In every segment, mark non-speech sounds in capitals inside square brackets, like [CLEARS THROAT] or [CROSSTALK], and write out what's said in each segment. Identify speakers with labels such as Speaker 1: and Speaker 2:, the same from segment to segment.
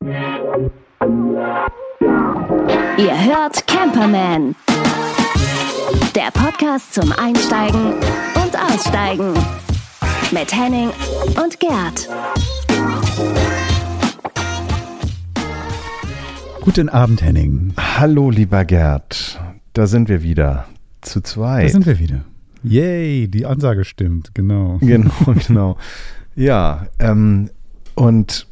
Speaker 1: Ihr hört Camperman. Der Podcast zum Einsteigen und Aussteigen. Mit Henning und Gerd.
Speaker 2: Guten Abend, Henning.
Speaker 3: Hallo, lieber Gerd. Da sind wir wieder. Zu zweit.
Speaker 2: Da sind wir wieder. Yay, die Ansage stimmt, genau.
Speaker 3: Genau, [LAUGHS] genau. Ja, ähm, und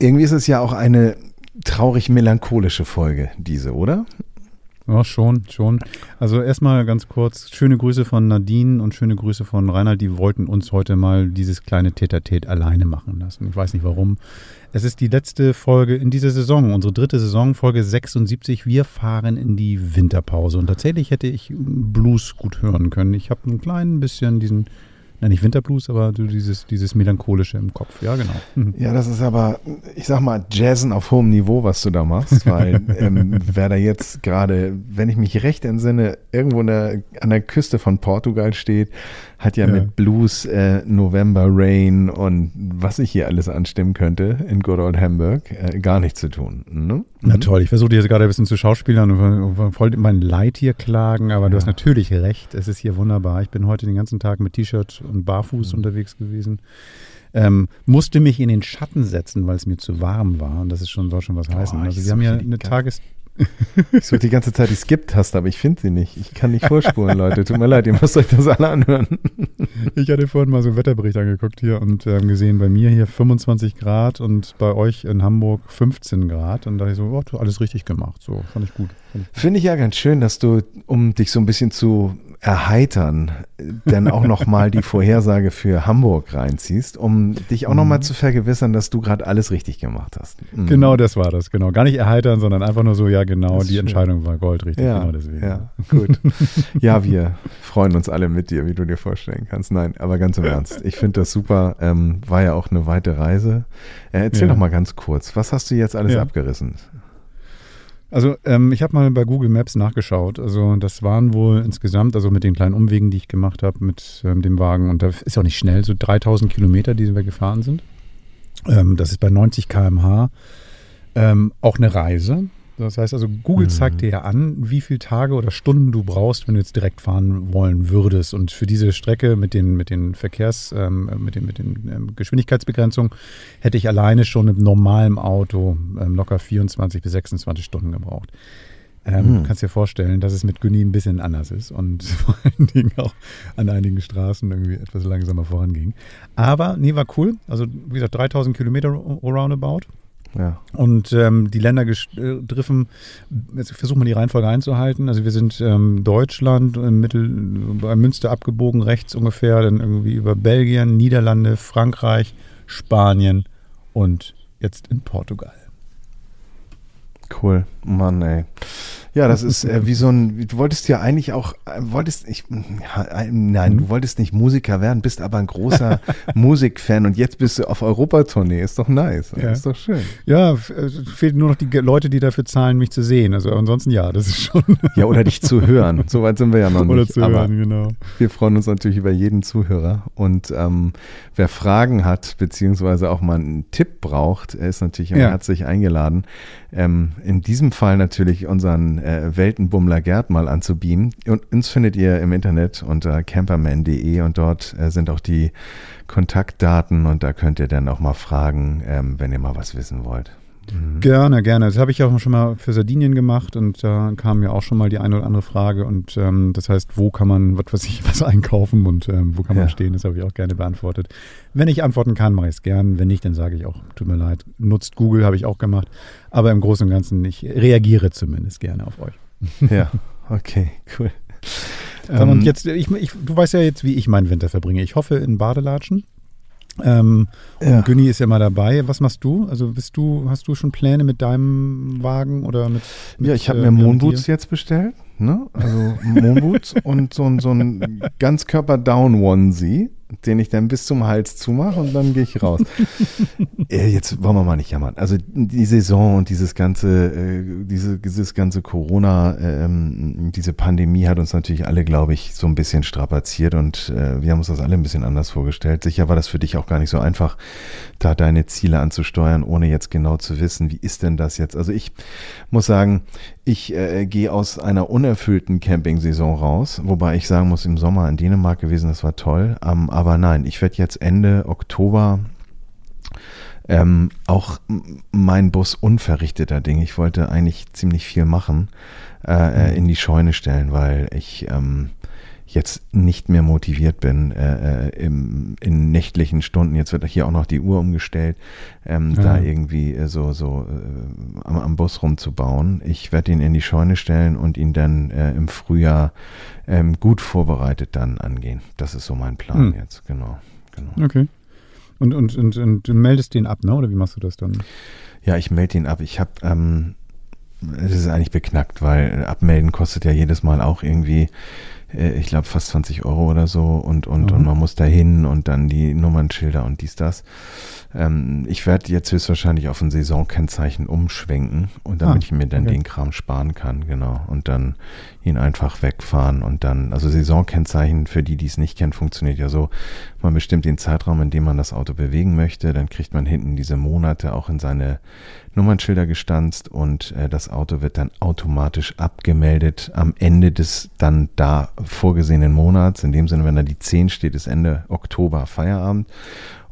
Speaker 3: irgendwie ist es ja auch eine traurig melancholische Folge, diese, oder?
Speaker 2: Ja, schon, schon. Also erstmal ganz kurz, schöne Grüße von Nadine und schöne Grüße von Reinhard. Die wollten uns heute mal dieses kleine Tete-a-Tete alleine machen lassen. Ich weiß nicht warum. Es ist die letzte Folge in dieser Saison, unsere dritte Saison, Folge 76. Wir fahren in die Winterpause. Und tatsächlich hätte ich Blues gut hören können. Ich habe ein klein bisschen diesen na nicht Winterblues, aber so dieses, dieses Melancholische im Kopf. Ja, genau.
Speaker 3: Mhm. Ja, das ist aber, ich sag mal, Jazzen auf hohem Niveau, was du da machst, weil [LAUGHS] ähm, wer da jetzt gerade, wenn ich mich recht entsinne, irgendwo der, an der Küste von Portugal steht, hat ja, ja. mit Blues, äh, November Rain und was ich hier alles anstimmen könnte in Good Old Hamburg äh, gar nichts zu tun. Ne? Mhm.
Speaker 2: Na toll, ich versuche jetzt gerade ein bisschen zu schauspielern und wollte mein Leid hier klagen, aber ja. du hast natürlich recht, es ist hier wunderbar. Ich bin heute den ganzen Tag mit T-Shirt und barfuß mhm. unterwegs gewesen. Ähm, musste mich in den Schatten setzen, weil es mir zu warm war. Und das ist schon, soll schon was heißen. Oh, also wir haben ja eine Tages
Speaker 3: ich suche die ganze Zeit die Skip-Taste, aber ich finde sie nicht. Ich kann nicht vorspulen, Leute. Tut mir leid, ihr müsst euch das alle anhören.
Speaker 2: Ich hatte vorhin mal so einen Wetterbericht angeguckt hier und ähm, gesehen, bei mir hier 25 Grad und bei euch in Hamburg 15 Grad. Und da dachte ich so, oh, du hast alles richtig gemacht. So, fand ich gut.
Speaker 3: Finde ich ja ganz schön, dass du, um dich so ein bisschen zu erheitern, denn auch nochmal die Vorhersage für Hamburg reinziehst, um dich auch nochmal mhm. zu vergewissern, dass du gerade alles richtig gemacht hast.
Speaker 2: Mhm. Genau das war das, genau. Gar nicht erheitern, sondern einfach nur so, ja genau, die schön. Entscheidung war goldrichtig,
Speaker 3: ja,
Speaker 2: genau deswegen.
Speaker 3: Ja, gut. [LAUGHS] ja, wir freuen uns alle mit dir, wie du dir vorstellen kannst. Nein, aber ganz im Ernst, ich finde das super, ähm, war ja auch eine weite Reise. Äh, erzähl ja. doch mal ganz kurz, was hast du jetzt alles ja. abgerissen?
Speaker 2: Also ähm, ich habe mal bei Google Maps nachgeschaut. Also das waren wohl insgesamt, also mit den kleinen Umwegen, die ich gemacht habe mit ähm, dem Wagen, und da ist auch nicht schnell, so 3000 Kilometer, die wir gefahren sind. Ähm, das ist bei 90 km/h ähm, auch eine Reise. Das heißt also, Google mhm. zeigt dir ja an, wie viele Tage oder Stunden du brauchst, wenn du jetzt direkt fahren wollen würdest. Und für diese Strecke mit den, mit den Verkehrs-, ähm, mit den, mit den ähm, Geschwindigkeitsbegrenzungen hätte ich alleine schon im normalen Auto ähm, locker 24 bis 26 Stunden gebraucht. Ähm, hm. Du kannst dir vorstellen, dass es mit Günni ein bisschen anders ist und [LAUGHS] vor allen Dingen auch an einigen Straßen irgendwie etwas langsamer voranging. Aber nee, war cool. Also wie gesagt, 3000 Kilometer roundabout. Ja. Und ähm, die Länder gestriffen, jetzt versuchen wir die Reihenfolge einzuhalten. Also wir sind ähm, Deutschland, im Mittel, bei Münster abgebogen, rechts ungefähr, dann irgendwie über Belgien, Niederlande, Frankreich, Spanien und jetzt in Portugal.
Speaker 3: Cool, Mann, ey. Ja, das ist äh, wie so ein, du wolltest ja eigentlich auch, äh, wolltest, ich, ja, nein, du mhm. wolltest nicht Musiker werden, bist aber ein großer [LAUGHS] Musikfan und jetzt bist du auf Europatournee. Ist doch nice, ja. ist doch schön.
Speaker 2: Ja, äh, fehlt nur noch die Leute, die dafür zahlen, mich zu sehen. Also ansonsten ja, das ist schon. [LAUGHS]
Speaker 3: Ja, oder dich zu hören. Soweit sind wir ja noch nicht.
Speaker 2: Oder zu aber hören, genau.
Speaker 3: Wir freuen uns natürlich über jeden Zuhörer und ähm, wer Fragen hat, beziehungsweise auch mal einen Tipp braucht, ist natürlich ja. herzlich eingeladen. Ähm, in diesem Fall natürlich unseren äh, Weltenbummler Gerd mal anzubieten. Und uns findet ihr im Internet unter camperman.de und dort äh, sind auch die Kontaktdaten und da könnt ihr dann auch mal fragen, ähm, wenn ihr mal was wissen wollt.
Speaker 2: Mhm. Gerne, gerne. Das habe ich auch schon mal für Sardinien gemacht und da kam ja auch schon mal die eine oder andere Frage. Und ähm, das heißt, wo kann man, was weiß ich, [LAUGHS] was einkaufen und ähm, wo kann man ja. stehen? Das habe ich auch gerne beantwortet. Wenn ich antworten kann, mache ich es gern. Wenn nicht, dann sage ich auch, tut mir leid. Nutzt Google, habe ich auch gemacht. Aber im Großen und Ganzen, ich reagiere zumindest gerne auf euch. [LAUGHS]
Speaker 3: Ja, okay, cool.
Speaker 2: Ähm, und jetzt, ich, ich, du weißt ja jetzt, wie ich meinen Winter verbringe. Ich hoffe in Badelatschen. Ähm, ja. Und Günni ist ja mal dabei. Was machst du? Also bist du, hast du schon Pläne mit deinem Wagen oder mit? mit
Speaker 3: ja, ich habe äh, mir Moonboots jetzt bestellt. Ne? Also Moonboots und so, so ein Ganzkörper-Down-Onesie. Den ich dann bis zum Hals zumache und dann gehe ich raus. [LAUGHS] äh, jetzt wollen wir mal nicht jammern. Also die Saison und dieses ganze, äh, diese, dieses ganze Corona, ähm, diese Pandemie hat uns natürlich alle, glaube ich, so ein bisschen strapaziert und äh, wir haben uns das alle ein bisschen anders vorgestellt. Sicher war das für dich auch gar nicht so einfach, da deine Ziele anzusteuern, ohne jetzt genau zu wissen, wie ist denn das jetzt? Also ich muss sagen, ich äh, gehe aus einer unerfüllten Camping-Saison raus, wobei ich sagen muss, im Sommer in Dänemark gewesen, das war toll. Ähm, aber nein, ich werde jetzt Ende Oktober ähm, auch mein Bus unverrichteter Ding. Ich wollte eigentlich ziemlich viel machen, äh, äh in die Scheune stellen, weil ich ähm, jetzt nicht mehr motiviert bin äh, äh, im, in nächtlichen Stunden. Jetzt wird hier auch noch die Uhr umgestellt, ähm, ja. da irgendwie äh, so, so äh, am, am, Bus rumzubauen. Ich werde ihn in die Scheune stellen und ihn dann äh, im Frühjahr ähm, gut vorbereitet dann angehen. Das ist so mein Plan hm. jetzt, genau,
Speaker 2: genau. Okay. Und, und, und, und du meldest den ab, ne? Oder wie machst du das dann?
Speaker 3: Ja, ich melde ihn ab. Ich habe ähm, es ist eigentlich beknackt, weil abmelden kostet ja jedes Mal auch irgendwie ich glaube, fast 20 Euro oder so und, und, mhm. und man muss da hin und dann die Nummernschilder und dies, das. Ähm, ich werde jetzt höchstwahrscheinlich auf ein Saisonkennzeichen umschwenken und damit ah, ich mir dann okay. den Kram sparen kann, genau. Und dann ihn einfach wegfahren und dann, also Saisonkennzeichen für die, die es nicht kennen, funktioniert ja so. Man bestimmt den Zeitraum, in dem man das Auto bewegen möchte, dann kriegt man hinten diese Monate auch in seine Nummernschilder gestanzt und äh, das Auto wird dann automatisch abgemeldet am Ende des dann da vorgesehenen Monats. In dem Sinne, wenn da die 10 steht, ist Ende Oktober Feierabend.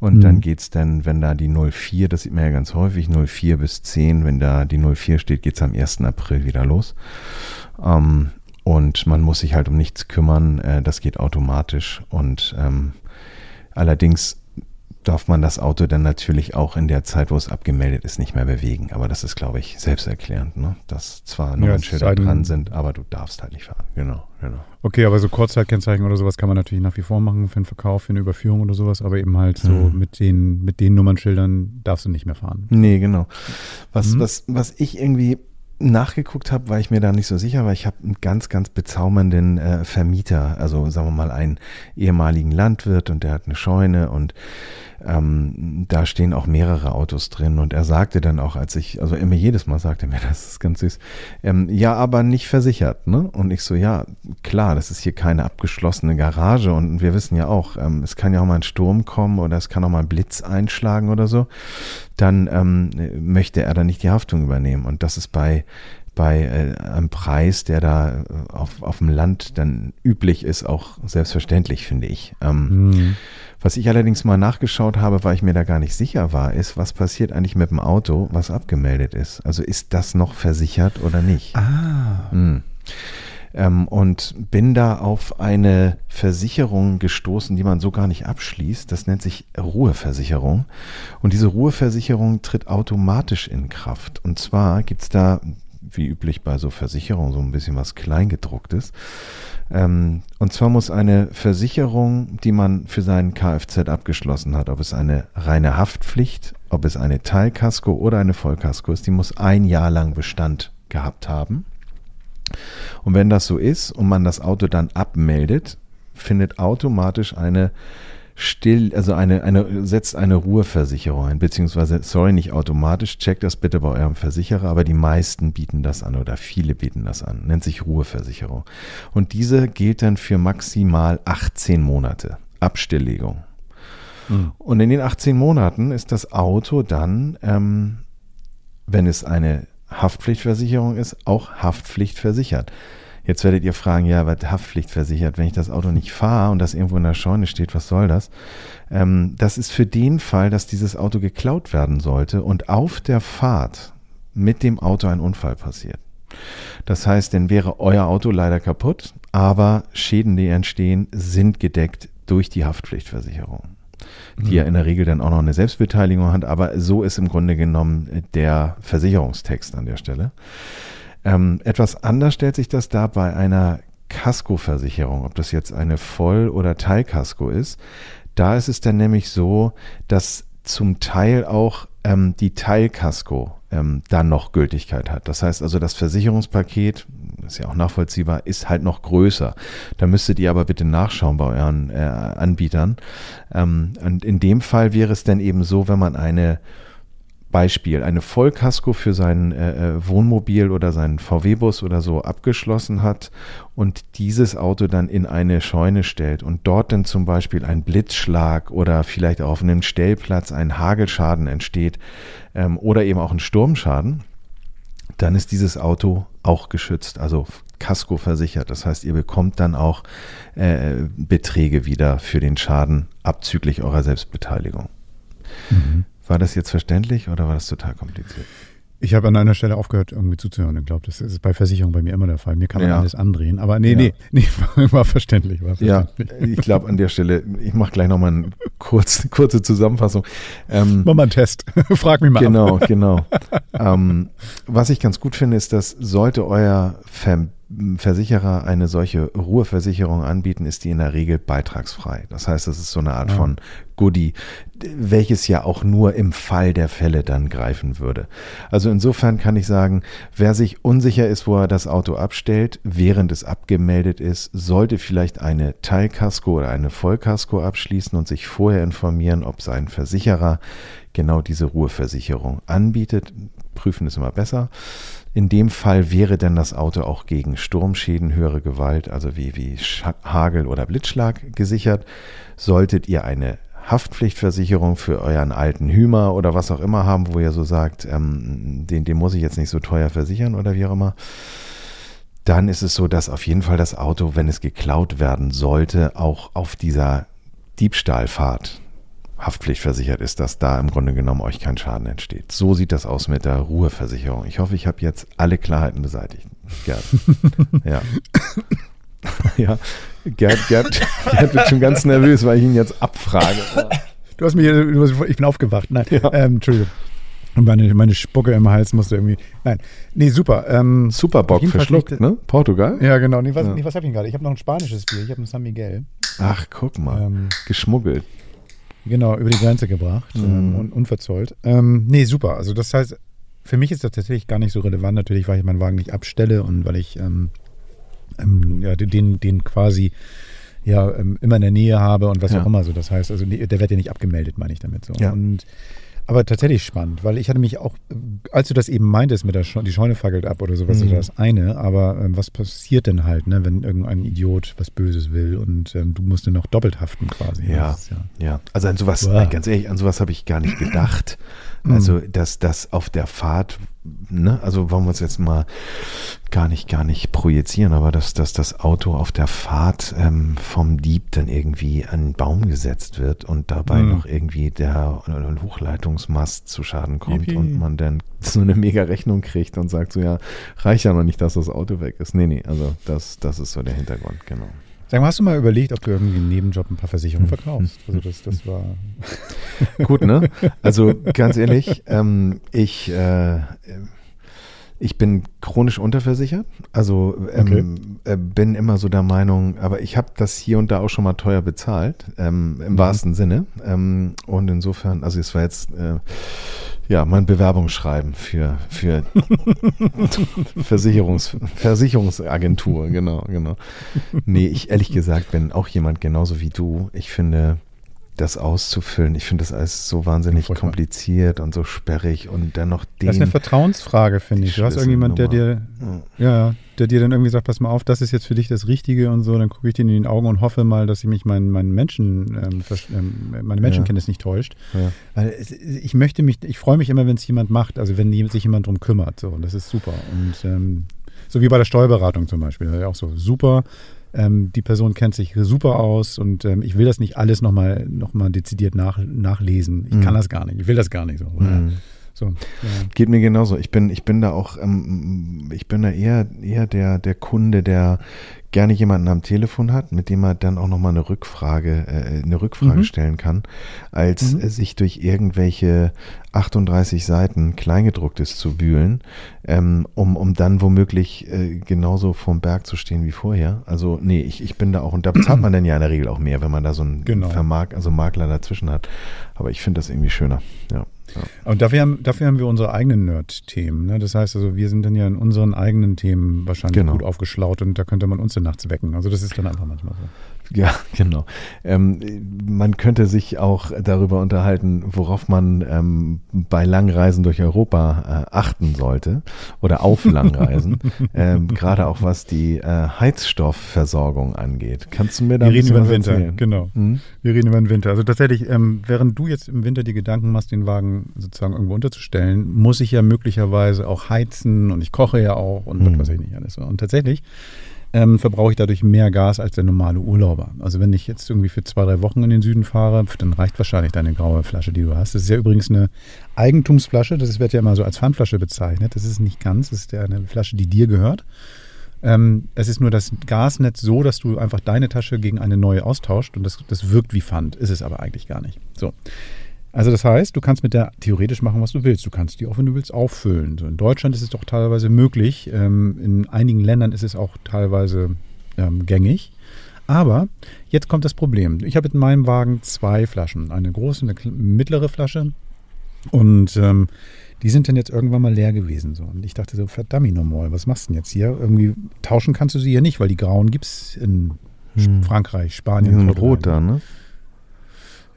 Speaker 3: Und mhm. dann geht's dann, wenn da die 04, das sieht man ja ganz häufig, 04 bis 10, wenn da die 04 steht, geht's am 1. April wieder los. Ähm, und man muss sich halt um nichts kümmern, äh, das geht automatisch. Und ähm, allerdings darf man das Auto dann natürlich auch in der Zeit, wo es abgemeldet ist, nicht mehr bewegen. Aber das ist, glaube ich, selbsterklärend, ne? dass zwar Nummernschilder ja, dran sind, aber du darfst halt nicht fahren. Genau, genau.
Speaker 2: Okay, aber so Kurzzeitkennzeichen oder sowas kann man natürlich nach wie vor machen für einen Verkauf, für eine Überführung oder sowas, aber eben halt so mhm. mit den, mit den Nummernschildern darfst du nicht mehr fahren.
Speaker 3: Nee, genau. Was, mhm. was, was ich irgendwie nachgeguckt habe, war ich mir da nicht so sicher, weil ich habe einen ganz, ganz bezaubernden äh, Vermieter, also sagen wir mal einen ehemaligen Landwirt und der hat eine Scheune und ähm, da stehen auch mehrere Autos drin und er sagte dann auch, als ich, also immer jedes Mal sagte er mir, [LAUGHS] das ist ganz süß, ähm, ja, aber nicht versichert, ne? Und ich so, ja, klar, das ist hier keine abgeschlossene Garage und wir wissen ja auch, ähm, es kann ja auch mal ein Sturm kommen oder es kann auch mal ein Blitz einschlagen oder so, dann ähm, möchte er da nicht die Haftung übernehmen und das ist bei bei äh, einem Preis, der da äh, auf, auf dem Land dann üblich ist, auch selbstverständlich, finde ich. Ähm, mhm. Was ich allerdings mal nachgeschaut habe, weil ich mir da gar nicht sicher war, ist, was passiert eigentlich mit dem Auto, was abgemeldet ist? Also ist das noch versichert oder nicht?
Speaker 2: Ah. Hm.
Speaker 3: Ähm, und bin da auf eine Versicherung gestoßen, die man so gar nicht abschließt. Das nennt sich Ruheversicherung. Und diese Ruheversicherung tritt automatisch in Kraft. Und zwar gibt es da wie üblich bei so Versicherungen, so ein bisschen was Kleingedrucktes. Ähm, und zwar muss eine Versicherung, die man für seinen Kfz abgeschlossen hat, ob es eine reine Haftpflicht, ob es eine Teilkasko oder eine Vollkasko ist, die muss ein Jahr lang Bestand gehabt haben. Und wenn das so ist und man das Auto dann abmeldet, findet automatisch eine still, also eine, eine, setzt eine Ruheversicherung ein, beziehungsweise, sorry, nicht automatisch, checkt das bitte bei eurem Versicherer, aber die meisten bieten das an oder viele bieten das an, nennt sich Ruheversicherung. Und diese gilt dann für maximal 18 Monate Abstilllegung. Mhm. Und in den 18 Monaten ist das Auto dann, ähm, wenn es eine Haftpflichtversicherung ist, auch haftpflichtversichert. Jetzt werdet ihr fragen, ja, was Haftpflicht versichert, wenn ich das Auto nicht fahre und das irgendwo in der Scheune steht, was soll das? Ähm, das ist für den Fall, dass dieses Auto geklaut werden sollte und auf der Fahrt mit dem Auto ein Unfall passiert. Das heißt, dann wäre euer Auto leider kaputt, aber Schäden, die entstehen, sind gedeckt durch die Haftpflichtversicherung die ja in der Regel dann auch noch eine Selbstbeteiligung hat, aber so ist im Grunde genommen der Versicherungstext an der Stelle. Ähm, etwas anders stellt sich das da bei einer Kaskoversicherung, ob das jetzt eine Voll- oder Teilkasko ist. Da ist es dann nämlich so, dass zum Teil auch ähm, die Teilkasko ähm, dann noch Gültigkeit hat. Das heißt also, das Versicherungspaket, ist ja auch nachvollziehbar, ist halt noch größer. Da müsstet ihr aber bitte nachschauen bei euren äh, Anbietern. Ähm, und in dem Fall wäre es dann eben so, wenn man eine Beispiel, eine Vollkasko für sein äh, äh Wohnmobil oder seinen VW-Bus oder so abgeschlossen hat und dieses Auto dann in eine Scheune stellt und dort dann zum Beispiel ein Blitzschlag oder vielleicht auf einem Stellplatz ein Hagelschaden entsteht ähm, oder eben auch ein Sturmschaden, dann ist dieses Auto auch geschützt, also Kasko versichert. Das heißt, ihr bekommt dann auch äh, Beträge wieder für den Schaden abzüglich eurer Selbstbeteiligung. Mhm. War das jetzt verständlich oder war das total kompliziert?
Speaker 2: Ich habe an einer Stelle aufgehört, irgendwie zuzuhören. Ich glaube, das ist bei Versicherung bei mir immer der Fall. Mir kann man ja. alles andrehen. Aber nee, ja. nee, [LAUGHS] nee, war verständlich. War
Speaker 3: verständlich. Ja, ich glaube an der Stelle, ich mache gleich nochmal eine kurz, [LAUGHS] kurze Zusammenfassung.
Speaker 2: Ähm, Mach mal einen Test. [LAUGHS] Frag mich mal.
Speaker 3: Genau, ab. genau. ähm, was ich ganz gut finde, ist, dass sollte euer Ver Versicherer eine solche Ruheversicherung anbieten, ist die in der Regel beitragsfrei. Das heißt, das ist so eine Art ja. von Goodie, welches ja auch nur im Fall der Fälle dann greifen würde. Also insofern kann ich sagen, wer sich unsicher ist, wo er das Auto abstellt, während es abgemeldet ist, sollte vielleicht eine Teilkasko oder eine Vollkasko abschließen und sich vorher informieren, ob sein Versicherer genau diese Ruheversicherung anbietet. Prüfen ist immer besser. In dem Fall wäre dann das Auto auch gegen Sturmschäden, höhere Gewalt, also wie, wie Hagel oder Blitzschlag gesichert. Solltet ihr eine Haftpflichtversicherung für euren alten Hümer oder was auch immer haben, wo ihr so sagt, ähm, den, den muss ich jetzt nicht so teuer versichern oder wie auch immer, dann ist es so, dass auf jeden Fall das Auto, wenn es geklaut werden sollte, auch auf dieser Diebstahlfahrt haftpflichtversichert ist, dass da im Grunde genommen euch kein Schaden entsteht. So sieht das aus mit der Ruheversicherung. Ich hoffe, ich habe jetzt alle Klarheiten beseitigt. Gerd. [LAUGHS] ja. ja, Gerd, Gerd, Gerd wird schon ganz nervös, weil ich ihn jetzt abfrage.
Speaker 2: Du hast mich, ich bin aufgewacht. Nein, ja. ähm, Entschuldigung. Und meine, meine Spucke im Hals musste irgendwie. Nein. Nee, super. Ähm,
Speaker 3: Superbock verschluckt, ne? Portugal?
Speaker 2: Ja, genau. Nee, was, ja. nee, was habe ich gerade? Ich habe noch ein spanisches Bier. Ich habe ein San Miguel.
Speaker 3: Ach, guck mal. Ähm, Geschmuggelt.
Speaker 2: Genau, über die Grenze gebracht mhm. ähm, und unverzollt. Ähm, nee, super. Also das heißt, für mich ist das tatsächlich gar nicht so relevant, natürlich, weil ich meinen Wagen nicht abstelle und weil ich ähm, ähm ja, den, den quasi ja ähm, immer in der Nähe habe und was ja. auch immer so. Das heißt, also der wird ja nicht abgemeldet, meine ich damit so. Ja. Und aber tatsächlich spannend, weil ich hatte mich auch, als du das eben meintest mit der Sche die Scheune fackelt ab oder sowas, mhm. ist das eine, aber ähm, was passiert denn halt, ne, wenn irgendein Idiot was Böses will und ähm, du musst dann noch doppelt haften quasi.
Speaker 3: Ja, ja, ja. Also an sowas, wow. ganz ehrlich, an sowas habe ich gar nicht gedacht. Also, mhm. dass das auf der Fahrt, ne, also wollen wir uns jetzt mal gar nicht, gar nicht projizieren, aber dass, dass das Auto auf der Fahrt ähm, vom Dieb dann irgendwie an einen Baum gesetzt wird und dabei mhm. noch irgendwie der Hochleitungsmast zu Schaden kommt Yippie. und man dann [LAUGHS] so eine mega Rechnung kriegt und sagt so, ja, reicht ja noch nicht, dass das Auto weg ist. Nee, nee, also das, das ist so der Hintergrund, genau.
Speaker 2: Sag mal, hast du mal überlegt, ob du irgendwie einen Nebenjob ein paar Versicherungen hm. verkaufst? Also das, das war.
Speaker 3: Gut, ne? Also ganz ehrlich, ähm, ich, äh, ich bin chronisch unterversichert. Also ähm, okay. äh, bin immer so der Meinung, aber ich habe das hier und da auch schon mal teuer bezahlt, ähm, im mhm. wahrsten Sinne. Ähm, und insofern, also es war jetzt äh, ja, mein Bewerbungsschreiben für, für [LAUGHS] Versicherungs, Versicherungsagentur, genau, genau. Nee, ich ehrlich gesagt bin auch jemand genauso wie du. Ich finde, das auszufüllen. Ich finde das alles so wahnsinnig kompliziert und so sperrig und dann noch
Speaker 2: den. Das ist eine Vertrauensfrage, finde ich. Du hast irgendjemand, der dir, ja, der dir dann irgendwie sagt, pass mal auf, das ist jetzt für dich das Richtige und so. Dann gucke ich dir in die Augen und hoffe mal, dass ich mich mein, mein Menschen, ähm, ähm, meine Menschenkenntnis ja. nicht täuscht. Ja. Weil ich möchte mich, ich freue mich immer, wenn es jemand macht, also wenn sich jemand drum kümmert. So, und das ist super. Und ähm, so wie bei der Steuerberatung zum Beispiel, ja auch so super ähm, die Person kennt sich super aus und ähm, ich will das nicht alles nochmal noch mal dezidiert nach, nachlesen. Ich mhm. kann das gar nicht. Ich will das gar nicht so. Mhm.
Speaker 3: So, ja. Geht mir genauso. Ich bin, ich bin da auch, ähm, ich bin da eher, eher der, der Kunde, der gerne jemanden am Telefon hat, mit dem er dann auch nochmal eine Rückfrage, äh, eine Rückfrage mhm. stellen kann, als mhm. sich durch irgendwelche 38 Seiten Kleingedrucktes zu wühlen, ähm, um, um dann womöglich äh, genauso vorm Berg zu stehen wie vorher. Also nee, ich, ich bin da auch, und da bezahlt man dann ja in der Regel auch mehr, wenn man da so einen genau. Vermark, also Makler dazwischen hat. Aber ich finde das irgendwie schöner, ja.
Speaker 2: Ja. Und dafür haben, dafür haben wir unsere eigenen Nerd-Themen. Ne? Das heißt also, wir sind dann ja in unseren eigenen Themen wahrscheinlich genau. gut aufgeschlaut und da könnte man uns dann nachts wecken. Also das ist dann einfach manchmal so.
Speaker 3: Ja, [LAUGHS] genau. Ähm, man könnte sich auch darüber unterhalten, worauf man ähm, bei Langreisen durch Europa äh, achten sollte oder auf [LAUGHS] Langreisen. ähm, Gerade auch was die äh, Heizstoffversorgung angeht. Kannst du mir da
Speaker 2: Wir reden über den Winter, erzählen? genau. Hm? Wir reden über den Winter. Also tatsächlich, ähm, während du jetzt im Winter die Gedanken machst, den Wagen sozusagen irgendwo unterzustellen, muss ich ja möglicherweise auch heizen und ich koche ja auch und hm. was weiß ich nicht alles. Und tatsächlich ähm, verbrauche ich dadurch mehr Gas als der normale Urlauber. Also wenn ich jetzt irgendwie für zwei, drei Wochen in den Süden fahre, dann reicht wahrscheinlich deine graue Flasche, die du hast. Das ist ja übrigens eine Eigentumsflasche, das wird ja immer so als Pfandflasche bezeichnet. Das ist nicht ganz, das ist ja eine Flasche, die dir gehört. Ähm, es ist nur das Gasnetz so, dass du einfach deine Tasche gegen eine neue austauscht und das, das wirkt wie Pfand, ist es aber eigentlich gar nicht. So. Also das heißt, du kannst mit der theoretisch machen, was du willst. Du kannst die auch, wenn du willst, auffüllen. So in Deutschland ist es doch teilweise möglich. Ähm, in einigen Ländern ist es auch teilweise ähm, gängig. Aber jetzt kommt das Problem. Ich habe in meinem Wagen zwei Flaschen. Eine große und eine mittlere Flasche. Und ähm, die sind dann jetzt irgendwann mal leer gewesen. So. Und ich dachte so, verdammt nochmal, was machst du denn jetzt hier? Irgendwie tauschen kannst du sie hier nicht, weil die grauen gibt es in hm. Frankreich, Spanien.
Speaker 3: Die rot da, ne?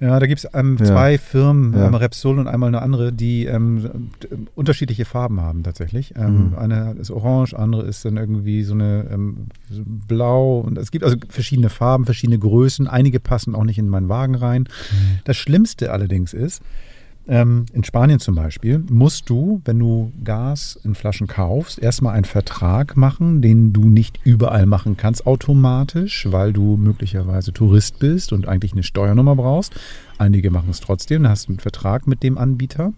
Speaker 2: Ja, da gibt es ähm, ja. zwei Firmen, ja. einmal Repsol und einmal eine andere, die ähm, unterschiedliche Farben haben tatsächlich. Ähm, mhm. Eine ist orange, andere ist dann irgendwie so eine ähm, so blau. Und es gibt also verschiedene Farben, verschiedene Größen. Einige passen auch nicht in meinen Wagen rein. Mhm. Das Schlimmste allerdings ist, ähm, in Spanien zum Beispiel musst du, wenn du Gas in Flaschen kaufst, erstmal einen Vertrag machen, den du nicht überall machen kannst automatisch, weil du möglicherweise Tourist bist und eigentlich eine Steuernummer brauchst. Einige machen es trotzdem, dann hast du einen Vertrag mit dem Anbieter.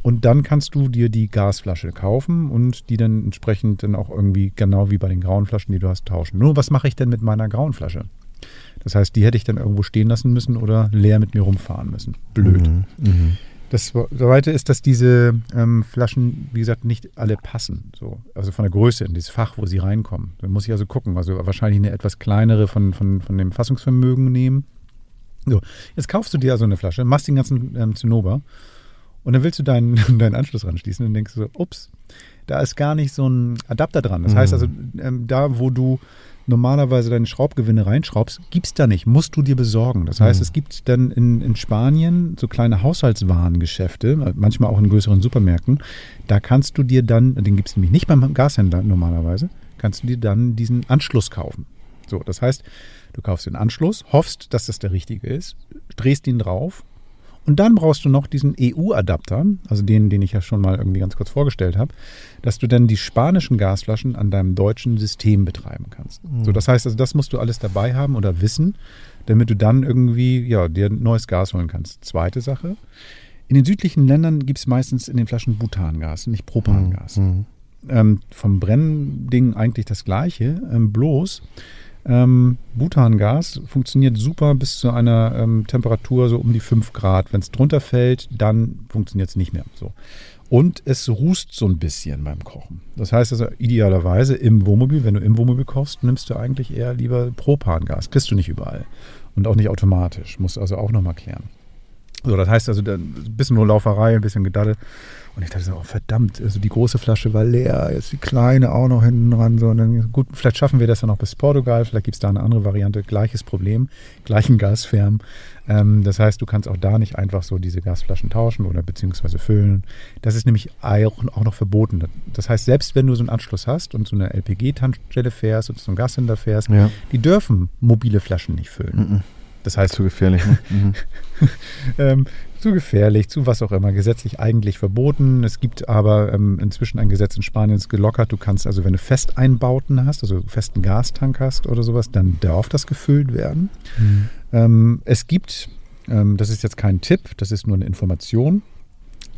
Speaker 2: Und dann kannst du dir die Gasflasche kaufen und die dann entsprechend dann auch irgendwie genau wie bei den grauen Flaschen, die du hast, tauschen. Nur was mache ich denn mit meiner grauen Flasche? Das heißt, die hätte ich dann irgendwo stehen lassen müssen oder leer mit mir rumfahren müssen. Blöd. Mhm, mh. Das Zweite ist, dass diese ähm, Flaschen, wie gesagt, nicht alle passen. So. Also von der Größe in dieses Fach, wo sie reinkommen. Da muss ich also gucken. Also wahrscheinlich eine etwas kleinere von, von, von dem Fassungsvermögen nehmen. So, jetzt kaufst du dir also eine Flasche, machst den ganzen ähm, Zinnober und dann willst du deinen, [LAUGHS] deinen Anschluss ranschließen und denkst so, ups, da ist gar nicht so ein Adapter dran. Das mhm. heißt also, ähm, da wo du normalerweise deine Schraubgewinne reinschraubst, gibt es da nicht, musst du dir besorgen. Das heißt, mhm. es gibt dann in, in Spanien so kleine Haushaltswarengeschäfte, manchmal auch in größeren Supermärkten. Da kannst du dir dann, den gibt es nämlich nicht beim Gashändler normalerweise, kannst du dir dann diesen Anschluss kaufen. So, das heißt, du kaufst den Anschluss, hoffst, dass das der richtige ist, drehst ihn drauf und dann brauchst du noch diesen EU-Adapter, also den, den ich ja schon mal irgendwie ganz kurz vorgestellt habe, dass du dann die spanischen Gasflaschen an deinem deutschen System betreiben kannst. Mhm. So, das heißt, also das musst du alles dabei haben oder wissen, damit du dann irgendwie ja, dir neues Gas holen kannst. Zweite Sache. In den südlichen Ländern gibt es meistens in den Flaschen Butangas, nicht Propangas. Mhm. Ähm, vom Brennding eigentlich das gleiche, ähm, bloß ähm, Butangas funktioniert super bis zu einer ähm, Temperatur so um die 5 Grad. Wenn es drunter fällt, dann funktioniert es nicht mehr so. Und es rußt so ein bisschen beim Kochen. Das heißt also idealerweise im Wohnmobil, wenn du im Wohnmobil kochst, nimmst du eigentlich eher lieber Propangas. Kriegst du nicht überall. Und auch nicht automatisch. Musst also auch nochmal klären. So, das heißt also ein bisschen nur Lauferei, ein bisschen Gedaddel. Und ich dachte so, oh, verdammt, also die große Flasche war leer, jetzt die kleine auch noch hinten dran. So, und dann, gut, vielleicht schaffen wir das ja noch bis Portugal, vielleicht gibt es da eine andere Variante, gleiches Problem, [LAUGHS] gleichen Gasfärm. Ähm, das heißt, du kannst auch da nicht einfach so diese Gasflaschen tauschen oder beziehungsweise füllen. Das ist nämlich auch, noch verboten. Das heißt, selbst wenn du so einen Anschluss hast und so eine LPG-Tankstelle fährst oder so einen Gashändler fährst, ja. die dürfen mobile Flaschen nicht füllen. Mhm.
Speaker 3: Das heißt, zu gefährlich. Ne? Mhm. [LAUGHS]
Speaker 2: ähm, zu gefährlich, zu was auch immer, gesetzlich eigentlich verboten. Es gibt aber ähm, inzwischen ein Gesetz in Spanien, das ist gelockert. Du kannst also, wenn du Festeinbauten hast, also festen Gastank hast oder sowas, dann darf das gefüllt werden. Mhm. Ähm, es gibt, ähm, das ist jetzt kein Tipp, das ist nur eine Information.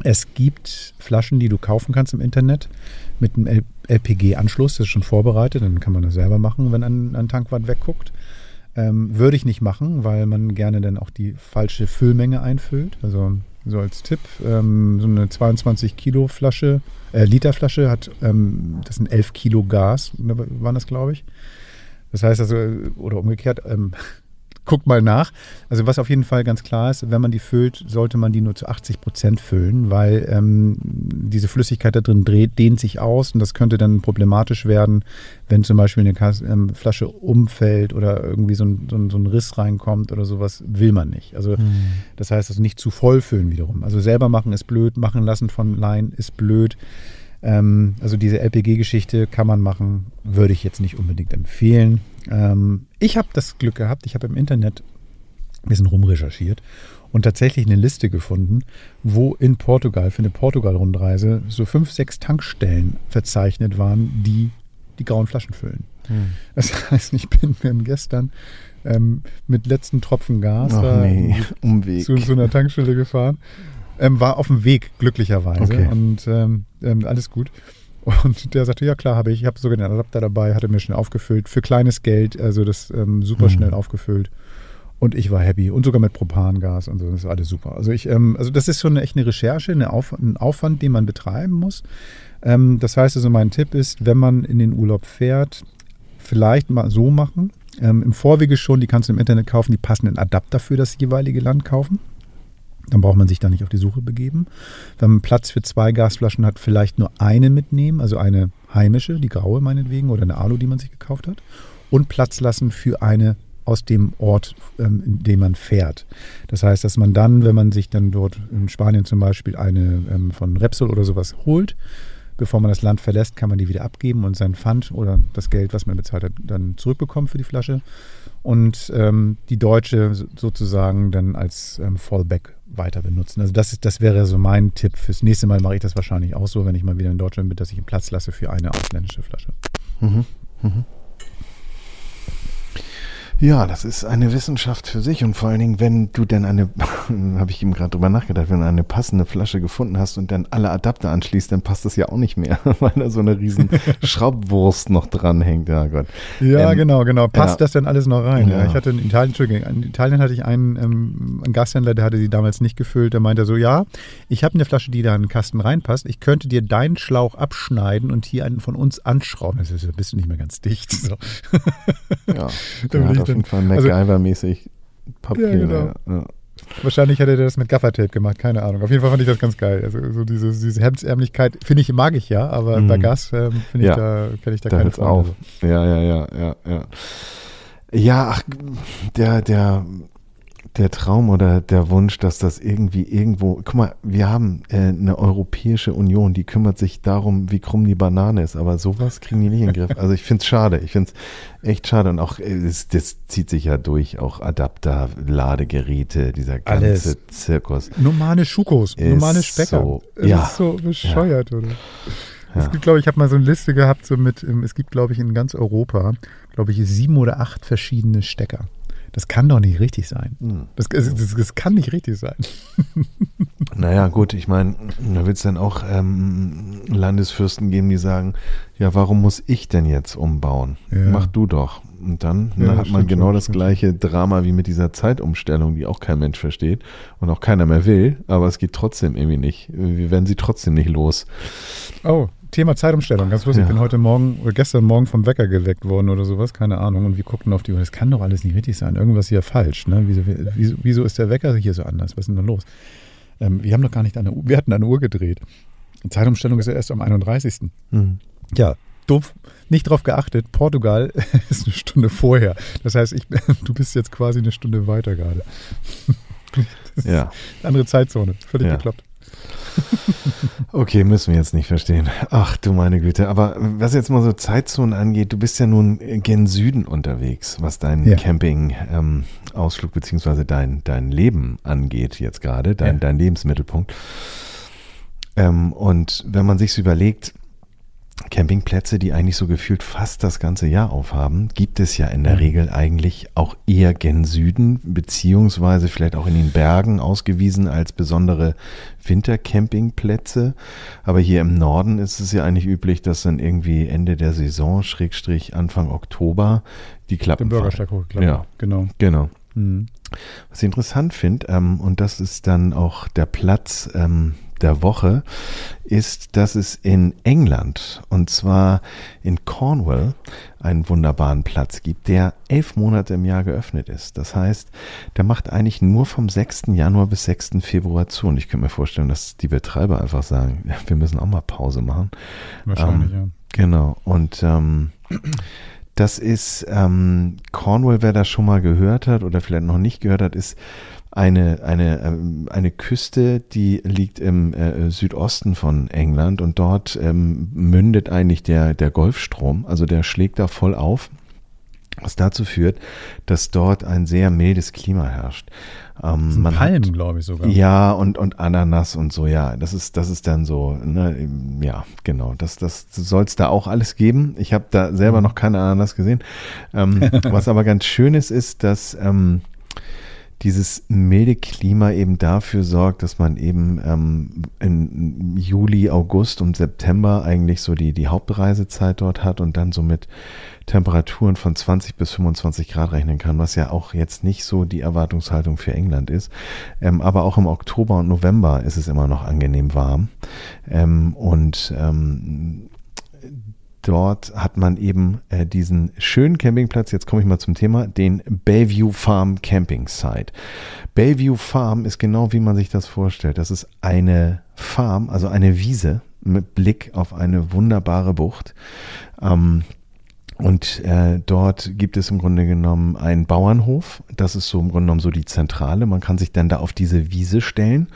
Speaker 2: Es gibt Flaschen, die du kaufen kannst im Internet mit einem LPG-Anschluss, das ist schon vorbereitet, dann kann man das selber machen, wenn ein, ein Tankwart wegguckt. Ähm, würde ich nicht machen, weil man gerne dann auch die falsche Füllmenge einfüllt. Also so als Tipp. Ähm, so eine 22 Kilo Flasche, äh, Liter Flasche hat, ähm, das sind 11 Kilo Gas, ne, waren das, glaube ich. Das heißt also, oder umgekehrt, ähm, guckt mal nach. Also was auf jeden Fall ganz klar ist, wenn man die füllt, sollte man die nur zu 80 Prozent füllen, weil ähm, diese Flüssigkeit da drin dreht, dehnt sich aus und das könnte dann problematisch werden, wenn zum Beispiel eine Kas ähm, Flasche umfällt oder irgendwie so ein, so, ein, so ein, Riss reinkommt oder sowas, will man nicht. Also hm. das heißt also nicht zu voll füllen wiederum. Also selber machen ist blöd, machen lassen von Laien ist blöd. Ähm, also diese LPG-Geschichte kann man machen, würde ich jetzt nicht unbedingt empfehlen. Ähm, ich habe das Glück gehabt, ich habe im Internet ein bisschen rumrecherchiert und tatsächlich eine Liste gefunden, wo in Portugal für eine Portugal-Rundreise so fünf, sechs Tankstellen verzeichnet waren, die die grauen Flaschen füllen. Hm. Das [LAUGHS] heißt, ich bin dann gestern ähm, mit letzten Tropfen Gas
Speaker 3: nee. [LAUGHS]
Speaker 2: zu so einer Tankstelle gefahren ähm, war auf dem Weg, glücklicherweise. Okay. Und ähm, ähm, alles gut. Und der sagte, ja klar, habe ich. Ich habe sogar den Adapter dabei, hatte mir schnell aufgefüllt. Für kleines Geld, also das ähm, super mhm. schnell aufgefüllt. Und ich war happy. Und sogar mit Propangas und so. Das ist alles super. Also ich, ähm, also das ist schon eine, echt eine Recherche, eine Auf, ein Aufwand, den man betreiben muss. Ähm, das heißt also, mein Tipp ist, wenn man in den Urlaub fährt, vielleicht mal so machen. Ähm, Im Vorwege schon, die kannst du im Internet kaufen, die passenden Adapter für das jeweilige Land kaufen. Dann braucht man sich da nicht auf die Suche begeben. Wenn man Platz für zwei Gasflaschen hat, vielleicht nur eine mitnehmen, also eine heimische, die graue meinetwegen, oder eine Alu, die man sich gekauft hat. Und Platz lassen für eine aus dem Ort, ähm, in dem man fährt. Das heißt, dass man dann, wenn man sich dann dort in Spanien zum Beispiel eine ähm, von Repsol oder sowas holt, bevor man das Land verlässt, kann man die wieder abgeben und sein Pfand oder das Geld, was man bezahlt hat, dann zurückbekommen für die Flasche. Und ähm, die deutsche sozusagen dann als ähm, Fallback weiter benutzen. Also das, ist, das wäre so mein Tipp. Fürs nächste Mal mache ich das wahrscheinlich auch so, wenn ich mal wieder in Deutschland bin, dass ich einen Platz lasse für eine ausländische Flasche. Mhm. Mhm.
Speaker 3: Ja, das ist eine Wissenschaft für sich und vor allen Dingen, wenn du denn eine, [LAUGHS] habe ich eben gerade drüber nachgedacht, wenn du eine passende Flasche gefunden hast und dann alle Adapter anschließt, dann passt das ja auch nicht mehr, [LAUGHS] weil da so eine riesen [LAUGHS] Schraubwurst noch dranhängt. Ja Gott.
Speaker 2: Ja, ähm, genau, genau. Passt ja. das denn alles noch rein? Ja. Ich hatte in Italien, Entschuldigung, in Italien hatte ich einen, ähm, einen Gasthändler, der hatte die damals nicht gefüllt. Der meinte so, ja, ich habe eine Flasche, die da in den Kasten reinpasst. Ich könnte dir deinen Schlauch abschneiden und hier einen von uns anschrauben. Das ist, bist du nicht mehr ganz dicht. So.
Speaker 3: Ja, jeden Fall also MacGyver-mäßig Papier. Ja, genau. ja.
Speaker 2: Wahrscheinlich hätte er das mit Gaffertape gemacht, keine Ahnung. Auf jeden Fall fand ich das ganz geil. Also so diese, diese Hemdsärmlichkeit, finde ich, mag ich ja, aber mhm. bei Gas ähm, finde ich ja. da, kenne ich da, da keine Freunde. Auf.
Speaker 3: Ja, ja, ja, ja, ja. Ja, ach, der, der der Traum oder der Wunsch, dass das irgendwie irgendwo, guck mal, wir haben äh, eine Europäische Union, die kümmert sich darum, wie krumm die Banane ist, aber sowas kriegen die nicht in den Griff. Also ich finde es schade, ich finde es echt schade und auch, äh, das, das, zieht sich ja durch, auch Adapter, Ladegeräte, dieser ganze Alles. Zirkus.
Speaker 2: Normale Schukos, normale Specker. So, ja, ist so bescheuert, ja. oder? Ja. Es gibt, glaube ich, ich habe mal so eine Liste gehabt, so mit, ähm, es gibt, glaube ich, in ganz Europa, glaube ich, sieben oder acht verschiedene Stecker. Das kann doch nicht richtig sein. Hm. Das, das, das, kann nicht richtig sein. [LAUGHS]
Speaker 3: Naja, gut, ich meine, da wird es dann auch ähm, Landesfürsten geben, die sagen, ja, warum muss ich denn jetzt umbauen? Ja. Mach du doch. Und dann, ja, dann hat man genau schon, das gleiche Drama wie mit dieser Zeitumstellung, die auch kein Mensch versteht und auch keiner mehr will, aber es geht trotzdem irgendwie nicht. Wir werden sie trotzdem nicht los.
Speaker 2: Oh, Thema Zeitumstellung, ganz lustig. Ja. Ich bin heute Morgen oder gestern Morgen vom Wecker geweckt worden oder sowas, keine Ahnung. Und wir guckten auf die Uhr. Das kann doch alles nicht richtig sein. Irgendwas hier falsch. Ne? Wieso, wieso, wieso ist der Wecker hier so anders? Was ist denn da los? Ähm, wir haben doch gar nicht eine Uhr. Wir hatten eine Uhr gedreht. Die Zeitumstellung ist ja erst am 31. Mhm. Ja, doof, nicht drauf geachtet. Portugal [LAUGHS] ist eine Stunde vorher. Das heißt, ich, [LAUGHS] du bist jetzt quasi eine Stunde weiter gerade. [LAUGHS]
Speaker 3: ja.
Speaker 2: Andere Zeitzone. Völlig ja. geklappt. [LAUGHS]
Speaker 3: okay, müssen wir jetzt nicht verstehen. Ach du meine Güte. Aber was jetzt mal so Zeitzonen angeht, du bist ja nun gen Süden unterwegs, was deinen ja. Camping-Ausflug ähm, beziehungsweise dein, dein Leben angeht jetzt gerade, dein, ja. dein Lebensmittelpunkt. Ähm, und wenn man sich überlegt, Campingplätze, die eigentlich so gefühlt fast das ganze Jahr aufhaben, gibt es ja in der Regel eigentlich auch eher gen Süden, beziehungsweise vielleicht auch in den Bergen ausgewiesen als besondere Wintercampingplätze. Aber hier im Norden ist es ja eigentlich üblich, dass dann irgendwie Ende der Saison, Schrägstrich Anfang Oktober, die Klappen.
Speaker 2: Den Bürgersteig hochgeklappt.
Speaker 3: Ja, genau. Genau. Mhm. Was ich interessant finde, ähm, und das ist dann auch der Platz ähm, der Woche, ist, dass es in England, und zwar in Cornwall, einen wunderbaren Platz gibt, der elf Monate im Jahr geöffnet ist. Das heißt, der macht eigentlich nur vom 6. Januar bis 6. Februar zu. Und ich könnte mir vorstellen, dass die Betreiber einfach sagen, wir müssen auch mal Pause machen.
Speaker 2: Wahrscheinlich,
Speaker 3: ähm, ja. Genau. Und ähm, das ist ähm, Cornwall, wer das schon mal gehört hat oder vielleicht noch nicht gehört hat, ist eine, eine, ähm, eine Küste, die liegt im äh, Südosten von England und dort ähm, mündet eigentlich der, der Golfstrom, also der schlägt da voll auf, was dazu führt, dass dort ein sehr mildes Klima herrscht.
Speaker 2: Ähm, man Palmen, glaube ich sogar.
Speaker 3: Ja, und, und Ananas und so, ja. Das ist, das ist dann so, ne, ja, genau. Das, das soll es da auch alles geben. Ich habe da selber mhm. noch keine Ananas gesehen. Ähm, [LAUGHS] was aber ganz schön ist, ist, dass ähm, dieses milde Klima eben dafür sorgt, dass man eben ähm, in Juli, August und September eigentlich so die, die Hauptreisezeit dort hat und dann so mit Temperaturen von 20 bis 25 Grad rechnen kann, was ja auch jetzt nicht so die Erwartungshaltung für England ist. Ähm, aber auch im Oktober und November ist es immer noch angenehm warm. Ähm, und ähm, dort hat man eben äh, diesen schönen Campingplatz, jetzt komme ich mal zum Thema, den Bayview Farm Camping Site. Bayview Farm ist genau wie man sich das vorstellt. Das ist eine Farm, also eine Wiese mit Blick auf eine wunderbare Bucht. Ähm, und äh, dort gibt es im Grunde genommen einen Bauernhof. Das ist so im Grunde genommen so die Zentrale. Man kann sich dann da auf diese Wiese stellen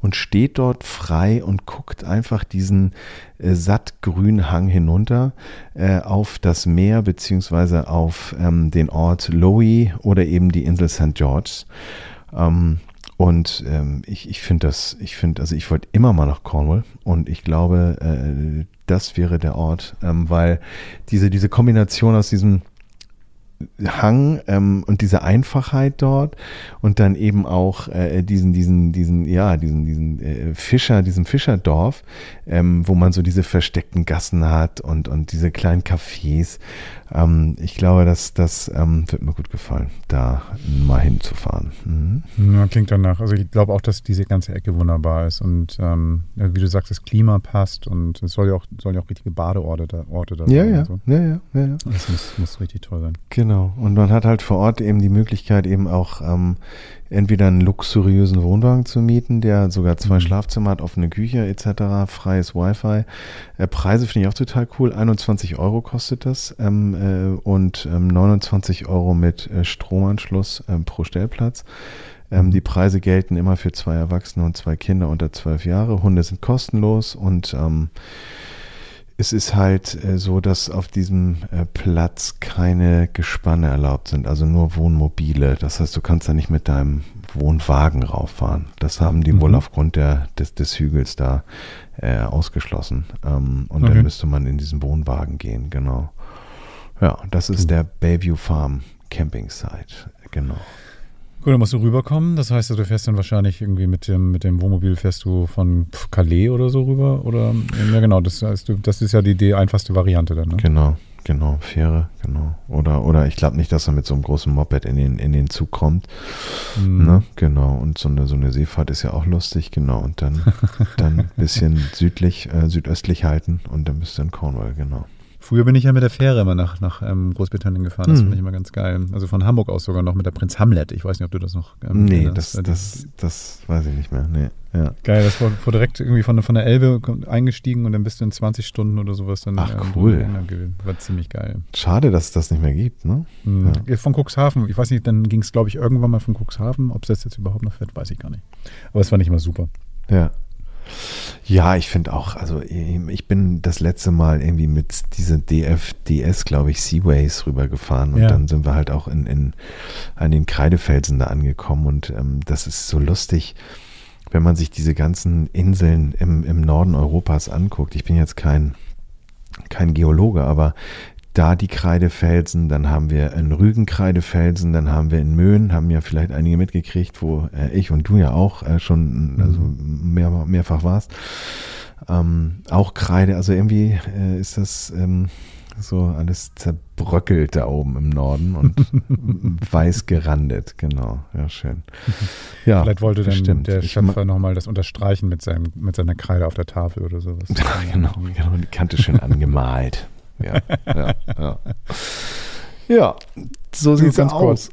Speaker 3: und steht dort frei und guckt einfach diesen äh, sattgrünen Hang hinunter äh, auf das Meer beziehungsweise auf ähm, den Ort Lowy oder eben die Insel St. George. Ähm, und ähm, ich, ich finde das, ich finde, also ich wollte immer mal nach Cornwall und ich glaube, äh, das wäre der Ort, ähm, weil diese, diese Kombination aus diesem Hang ähm, und diese Einfachheit dort und dann eben auch äh, diesen, diesen, diesen, ja, diesen, diesen äh, Fischer, diesem Fischerdorf, ähm, wo man so diese versteckten Gassen hat und, und diese kleinen Cafés. Ähm, ich glaube, dass das ähm, wird mir gut gefallen, da mal hinzufahren.
Speaker 2: Mhm. Ja, klingt danach. Also ich glaube auch, dass diese ganze Ecke wunderbar ist und ähm, wie du sagst, das Klima passt und es soll ja auch, sollen ja auch richtige Badeorte da, Orte da
Speaker 3: ja, sein. Ja, so. ja, ja, ja, ja.
Speaker 2: Das muss, muss richtig toll sein.
Speaker 3: Genau. Und man hat halt vor Ort eben die Möglichkeit, eben auch ähm, entweder einen luxuriösen Wohnwagen zu mieten, der sogar zwei mhm. Schlafzimmer hat, offene Küche etc., freies Wi-Fi. Äh, Preise finde ich auch total cool. 21 Euro kostet das ähm, äh, und ähm, 29 Euro mit äh, Stromanschluss ähm, pro Stellplatz. Ähm, die Preise gelten immer für zwei Erwachsene und zwei Kinder unter zwölf Jahre. Hunde sind kostenlos und ähm, es ist halt äh, so, dass auf diesem äh, Platz keine Gespanne erlaubt sind, also nur Wohnmobile. Das heißt, du kannst da nicht mit deinem Wohnwagen rauffahren. Das haben die mhm. wohl aufgrund der, des, des Hügels da äh, ausgeschlossen. Ähm, und okay. dann müsste man in diesen Wohnwagen gehen, genau. Ja, das ist mhm. der Bayview Farm Camping Site, genau.
Speaker 2: Gut, dann musst du rüberkommen. Das heißt, du fährst dann wahrscheinlich irgendwie mit dem, mit dem Wohnmobil fährst du von Calais oder so rüber? Oder ja genau, das heißt, das ist ja die, die einfachste Variante dann, ne?
Speaker 3: Genau, genau, Fähre, genau. Oder, oder ich glaube nicht, dass er mit so einem großen Moped in den, in den Zug kommt. Mhm. Ne? Genau. Und so eine, so eine Seefahrt ist ja auch lustig, genau. Und dann, [LAUGHS] dann ein bisschen südlich, äh, südöstlich halten und dann bist du in Cornwall, genau.
Speaker 2: Früher bin ich ja mit der Fähre immer nach, nach ähm, Großbritannien gefahren. Das mhm. finde ich immer ganz geil. Also von Hamburg aus sogar noch mit der Prinz Hamlet. Ich weiß nicht, ob du das noch.
Speaker 3: Ähm, nee, das, das, das, das, weiß ich nicht mehr. Nee. Ja.
Speaker 2: Geil, das war, war direkt irgendwie von, von der Elbe eingestiegen und dann bist du in 20 Stunden oder sowas dann.
Speaker 3: Ach, ähm, cool.
Speaker 2: War ziemlich geil.
Speaker 3: Schade, dass es das nicht mehr gibt, ne?
Speaker 2: Mhm. Ja. Von Cuxhaven. Ich weiß nicht, dann ging es, glaube ich, irgendwann mal von Cuxhaven. Ob es das jetzt überhaupt noch fährt, weiß ich gar nicht. Aber es war nicht immer super.
Speaker 3: Ja. Ja, ich finde auch, also ich bin das letzte Mal irgendwie mit dieser DFDS, glaube ich, Seaways rübergefahren und ja. dann sind wir halt auch in, in, an den Kreidefelsen da angekommen und ähm, das ist so lustig, wenn man sich diese ganzen Inseln im, im Norden Europas anguckt. Ich bin jetzt kein, kein Geologe, aber da die Kreidefelsen, dann haben wir in Rügen Kreidefelsen, dann haben wir in Möhn, haben ja vielleicht einige mitgekriegt, wo äh, ich und du ja auch äh, schon mhm. also mehr, mehrfach warst. Ähm, auch Kreide, also irgendwie äh, ist das, ähm, so alles zerbröckelt da oben im Norden und [LAUGHS] weiß gerandet, genau. Ja, schön.
Speaker 2: Ja, Vielleicht wollte dann stimmt. der Schöpfer nochmal das unterstreichen mit, seinem, mit seiner Kreide auf der Tafel oder sowas.
Speaker 3: Ja, [LAUGHS] genau, genau, die Kante schön [LAUGHS] angemalt. Ja, ja, ja. Ja, so sieht es aus. Kurz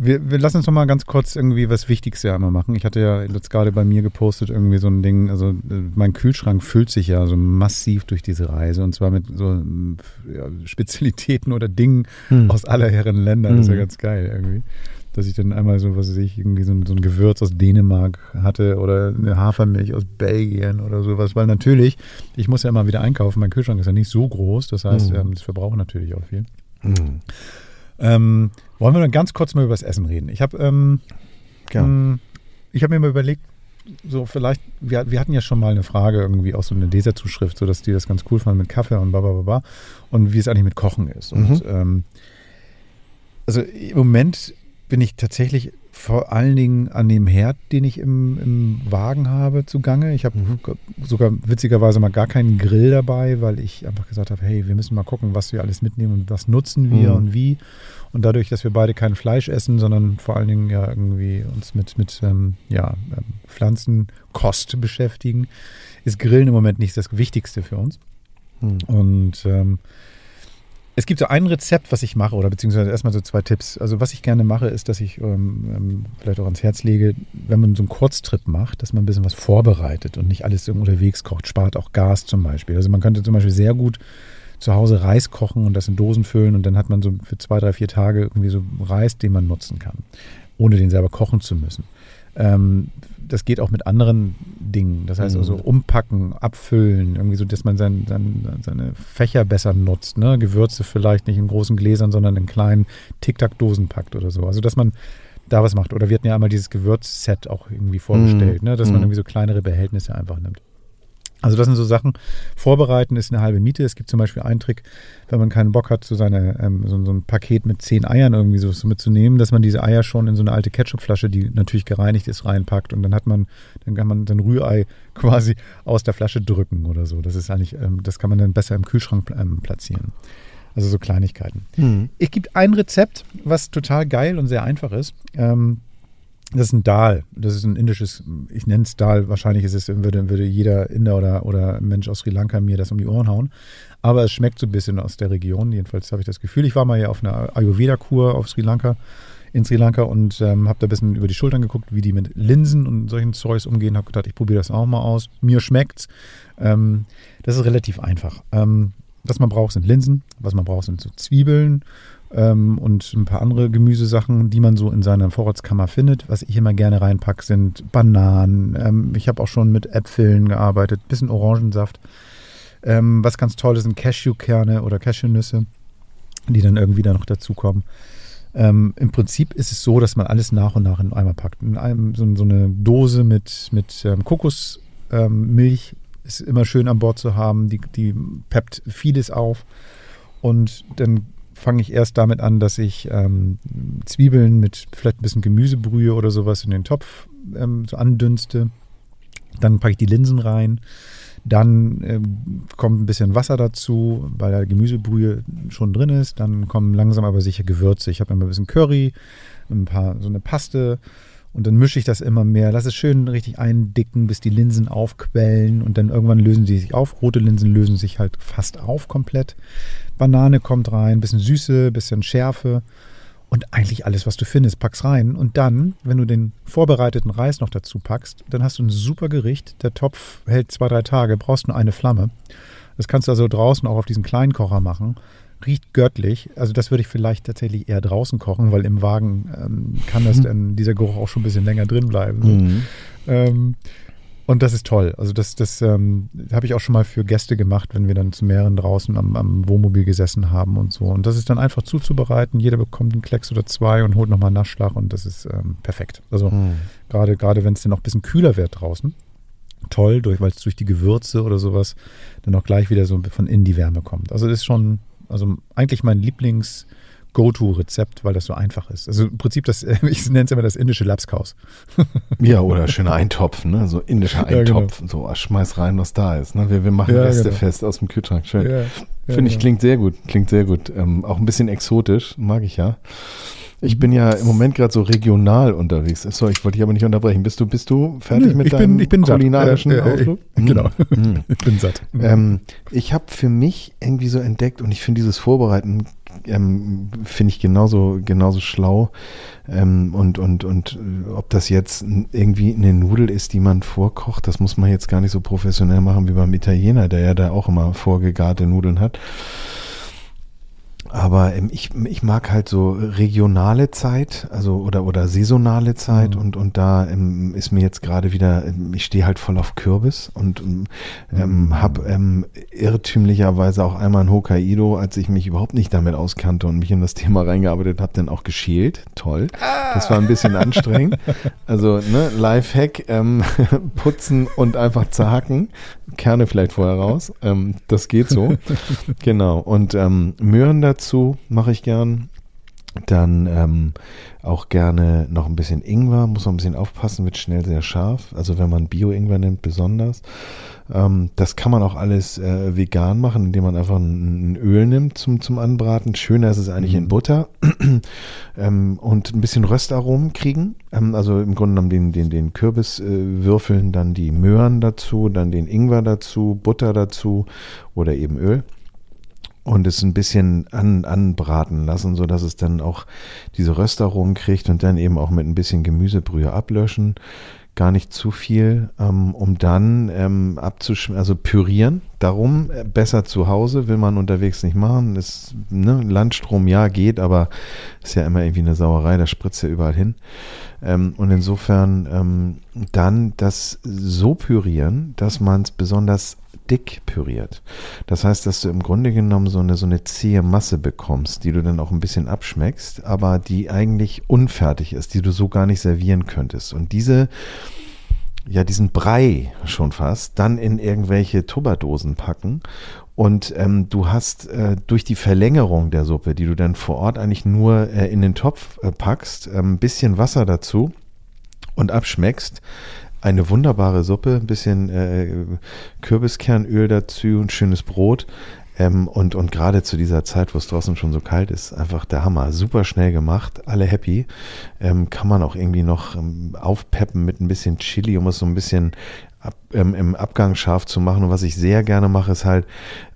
Speaker 2: wir, wir lassen uns noch mal ganz kurz irgendwie was Wichtigste einmal machen. Ich hatte ja jetzt gerade bei mir gepostet irgendwie so ein Ding, also äh, mein Kühlschrank füllt sich ja so massiv durch diese Reise und zwar mit so ja, Spezialitäten oder Dingen hm. aus aller Herren Länder. Das ist ja hm. ganz geil irgendwie. Dass ich dann einmal so, was weiß ich, irgendwie so ein, so ein Gewürz aus Dänemark hatte oder eine Hafermilch aus Belgien oder sowas. Weil natürlich, ich muss ja immer wieder einkaufen. Mein Kühlschrank ist ja nicht so groß. Das heißt, hm. ähm, das verbraucht natürlich auch viel. Hm. Ähm, wollen wir dann ganz kurz mal über das Essen reden? Ich habe ähm, ja. Hm, ich mir mal überlegt, so vielleicht, wir, wir hatten ja schon mal eine Frage irgendwie aus so einer Leserzuschrift, so dass die das ganz cool fanden mit Kaffee und bla und wie es eigentlich mit Kochen ist. Und mhm. ähm, also im Moment bin ich tatsächlich vor allen Dingen an dem Herd, den ich im, im Wagen habe, zugange. Ich habe mhm. sogar witzigerweise mal gar keinen Grill dabei, weil ich einfach gesagt habe, hey, wir müssen mal gucken, was wir alles mitnehmen und was nutzen wir mhm. und wie. Und dadurch, dass wir beide kein Fleisch essen, sondern vor allen Dingen ja irgendwie uns mit, mit ähm, ja, ähm, Pflanzenkost beschäftigen, ist Grillen im Moment nicht das Wichtigste für uns. Mhm. Und ähm, es gibt so ein Rezept, was ich mache, oder beziehungsweise erstmal so zwei Tipps. Also was ich gerne mache, ist, dass ich ähm, ähm, vielleicht auch ans Herz lege, wenn man so einen Kurztrip macht, dass man ein bisschen was vorbereitet und nicht alles unterwegs kocht. Spart auch Gas zum Beispiel. Also man könnte zum Beispiel sehr gut zu Hause Reis kochen und das in Dosen füllen und dann hat man so für zwei, drei, vier Tage irgendwie so Reis, den man nutzen kann, ohne den selber kochen zu müssen. Ähm, das geht auch mit anderen Dingen. Das heißt also mhm. umpacken, abfüllen, irgendwie so, dass man sein, sein, seine Fächer besser nutzt. Ne? Gewürze vielleicht nicht in großen Gläsern, sondern in kleinen Tic-Tac-Dosen packt oder so. Also dass man da was macht. Oder wir hatten ja einmal dieses Gewürzset auch irgendwie vorgestellt, mhm. ne? dass man mhm. irgendwie so kleinere Behältnisse einfach nimmt. Also das sind so Sachen. Vorbereiten ist eine halbe Miete. Es gibt zum Beispiel einen Trick, wenn man keinen Bock hat, so, seine, ähm, so, so, ein Paket mit zehn Eiern irgendwie so, so, mitzunehmen, dass man diese Eier schon in so eine alte Ketchupflasche, die natürlich gereinigt ist, reinpackt und dann hat man, dann kann man sein Rührei [LAUGHS] quasi aus der Flasche drücken oder so. Das ist eigentlich, ähm, das kann man dann besser im Kühlschrank ähm, platzieren. Also so Kleinigkeiten. Mhm. Es gibt ein Rezept, was total geil und sehr einfach ist. Ähm, das ist ein Dal. Das ist ein indisches, ich nenne es Dal. Wahrscheinlich ist es, würde, würde jeder Inder oder, oder Mensch aus Sri Lanka mir das um die Ohren hauen. Aber es schmeckt so ein bisschen aus der Region. Jedenfalls habe ich das Gefühl. Ich war mal ja auf einer Ayurveda-Kur auf Sri Lanka, in Sri Lanka und ähm, habe da ein bisschen über die Schultern geguckt, wie die mit Linsen und solchen Zeugs umgehen. Habe gedacht, ich probiere das auch mal aus. Mir schmeckt's. Ähm, das ist relativ einfach. Ähm, was man braucht, sind Linsen. Was man braucht, sind so Zwiebeln ähm, und ein paar andere Gemüsesachen, die man so in seiner Vorratskammer findet. Was ich immer gerne reinpacke, sind Bananen. Ähm, ich habe auch schon mit Äpfeln gearbeitet, bisschen Orangensaft. Ähm, was ganz toll ist, sind Cashewkerne oder Cashewnüsse, die dann irgendwie da noch dazukommen. Ähm, Im Prinzip ist es so, dass man alles nach und nach in einen Eimer packt. In einem, so, so eine Dose mit, mit ähm, Kokosmilch ähm, ist immer schön an Bord zu haben. Die, die peppt vieles auf. Und dann fange ich erst damit an, dass ich ähm, Zwiebeln mit vielleicht ein bisschen Gemüsebrühe oder sowas in den Topf ähm, so andünste. Dann packe ich die Linsen rein. Dann ähm, kommt ein bisschen Wasser dazu, weil da Gemüsebrühe schon drin ist. Dann kommen langsam aber sicher Gewürze. Ich habe immer ein bisschen Curry, ein paar so eine Paste und dann mische ich das immer mehr. Lass es schön richtig eindicken, bis die Linsen aufquellen und dann irgendwann lösen sie sich auf. Rote Linsen lösen sich halt fast auf komplett. Banane kommt rein, bisschen Süße, bisschen Schärfe und eigentlich alles, was du findest, packst rein. Und dann, wenn du den vorbereiteten Reis noch dazu packst, dann hast du ein super Gericht. Der Topf hält zwei, drei Tage, brauchst nur eine Flamme. Das kannst du also draußen auch auf diesen kleinen Kocher machen riecht göttlich. Also das würde ich vielleicht tatsächlich eher draußen kochen, weil im Wagen ähm, kann das mhm. dann dieser Geruch auch schon ein bisschen länger drin bleiben. Mhm. Ähm, und das ist toll. Also das, das ähm, habe ich auch schon mal für Gäste gemacht, wenn wir dann zu mehreren draußen am, am, Wohnmobil gesessen haben und so. Und das ist dann einfach zuzubereiten. Jeder bekommt einen Klecks oder zwei und holt nochmal Nachschlag und das ist ähm, perfekt. Also mhm. gerade gerade wenn es dann noch ein bisschen kühler wird draußen, toll, durch, weil es durch die Gewürze oder sowas dann auch gleich wieder so von innen die Wärme kommt. Also das ist schon also eigentlich mein Lieblings Go-To-Rezept, weil das so einfach ist. Also im Prinzip das, [LAUGHS] ich nenne es immer das indische Lapskaus. [LAUGHS]
Speaker 3: ja, oder schöner Eintopf, ne? So indischer Eintopf. Ja, genau. So, schmeiß rein, was da ist. Ne? Wir, wir machen ja, Reste genau. fest aus dem Kühlschrank. Schön. Ja, Finde ich, genau. klingt sehr gut. Klingt sehr gut. Ähm, auch ein bisschen exotisch, mag ich ja. Ich bin ja im Moment gerade so regional unterwegs. So, ich wollte dich aber nicht unterbrechen. Bist du, bist du fertig mit
Speaker 2: ich
Speaker 3: deinem
Speaker 2: bin, ich bin
Speaker 3: kulinarischen äh, äh, Ausflug?
Speaker 2: Äh, [LAUGHS] genau, hm. ich bin satt.
Speaker 3: Ähm, ich habe für mich irgendwie so entdeckt und ich finde dieses Vorbereiten ähm, finde ich genauso, genauso schlau. Ähm, und, und, und äh, ob das jetzt irgendwie eine Nudel ist, die man vorkocht, das muss man jetzt gar nicht so professionell machen wie beim Italiener, der ja da auch immer vorgegarte Nudeln hat. Aber ähm, ich, ich mag halt so regionale Zeit, also oder oder saisonale Zeit mhm. und und da ähm, ist mir jetzt gerade wieder, ähm, ich stehe halt voll auf Kürbis und ähm, mhm. habe ähm, irrtümlicherweise auch einmal in Hokkaido, als ich mich überhaupt nicht damit auskannte und mich in das Thema reingearbeitet habe, dann auch geschält. Toll. Ah. Das war ein bisschen anstrengend. Also ne, Lifehack, ähm, [LAUGHS] putzen und einfach zerhacken, Kerne vielleicht vorher raus. Ähm, das geht so. [LAUGHS] genau. Und ähm, Möhren dazu dazu mache ich gern. Dann ähm, auch gerne noch ein bisschen Ingwer, muss man ein bisschen aufpassen, wird schnell sehr scharf. Also wenn man Bio-Ingwer nimmt, besonders. Ähm, das kann man auch alles äh, vegan machen, indem man einfach ein, ein, Öl nimmt zum, zum Anbraten. Schöner ist es eigentlich mhm. in Butter. [CLEARS THROAT] ähm, und ein bisschen Röstaromen kriegen. Ähm, also im Grunde genommen den, den, den Kürbis äh, würfeln, dann die Möhren dazu, dann den Ingwer dazu, Butter dazu oder eben Öl und es ein bisschen an, anbraten lassen, so dass es dann auch diese Röstaromen kriegt und dann eben auch mit ein bisschen Gemüsebrühe ablöschen. Gar nicht zu viel, ähm, um dann ähm, abzuschmecken, also pürieren. Darum äh, besser zu Hause, will man unterwegs nicht machen. Ist, ne, Landstrom ja geht, aber ist ja immer irgendwie eine Sauerei, da spritzt ja überall hin. Ähm, und insofern ähm, dann das so pürieren, dass man es besonders dick püriert. Das heißt, dass du im Grunde genommen so eine, so eine zähe Masse bekommst, die du dann auch ein bisschen abschmeckst, aber die eigentlich unfertig ist, die du so gar nicht servieren könntest. Und diese, ja, diesen Brei schon fast, dann in irgendwelche Tupperdosen packen und ähm, du hast äh, durch die Verlängerung der Suppe, die du dann vor Ort eigentlich nur äh, in den Topf äh, packst, ein ähm, bisschen Wasser dazu und abschmeckst, eine wunderbare Suppe, ein bisschen äh, Kürbiskernöl dazu, ein schönes Brot. Ähm, und und gerade zu dieser Zeit, wo es draußen schon so kalt ist, einfach der Hammer. Super schnell gemacht, alle happy. Ähm, kann man auch irgendwie noch ähm, aufpeppen mit ein bisschen Chili, um es so ein bisschen ab, ähm, im Abgang scharf zu machen. Und was ich sehr gerne mache, ist halt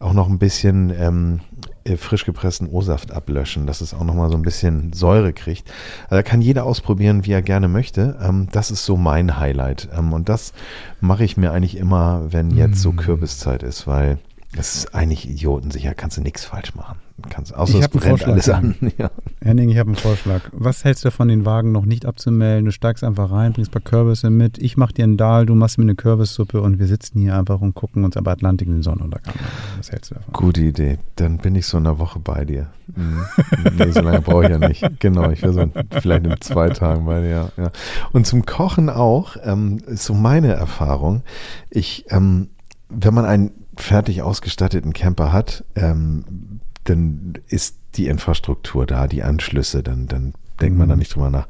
Speaker 3: auch noch ein bisschen ähm, äh, frisch gepressten O-Saft ablöschen, dass es auch nochmal so ein bisschen Säure kriegt. Also da kann jeder ausprobieren, wie er gerne möchte. Ähm, das ist so mein Highlight. Ähm, und das mache ich mir eigentlich immer, wenn jetzt so mm. Kürbiszeit ist, weil es ist eigentlich idiotensicher, kannst du nichts falsch machen. Kannst, außer
Speaker 2: ich es brennt alles an. Ja. Henning, ich habe einen Vorschlag. Was hältst du davon, den Wagen noch nicht abzumelden? Du steigst einfach rein, bringst ein paar Kürbisse mit. Ich mache dir einen Dahl, du machst mir eine Kürbissuppe und wir sitzen hier einfach und gucken uns aber Atlantik in den Sonnenuntergang an. Was hältst du davon?
Speaker 3: Gute Idee. Dann bin ich so eine Woche bei dir. Mhm. nee, so lange brauche ich ja nicht. Genau, ich wäre so vielleicht in zwei Tagen bei dir. Ja. Und zum Kochen auch, ähm, ist so meine Erfahrung. Ich, ähm, wenn man einen fertig ausgestatteten Camper hat, ähm, dann ist die Infrastruktur da, die Anschlüsse, dann, dann denkt man da mhm. nicht drüber nach.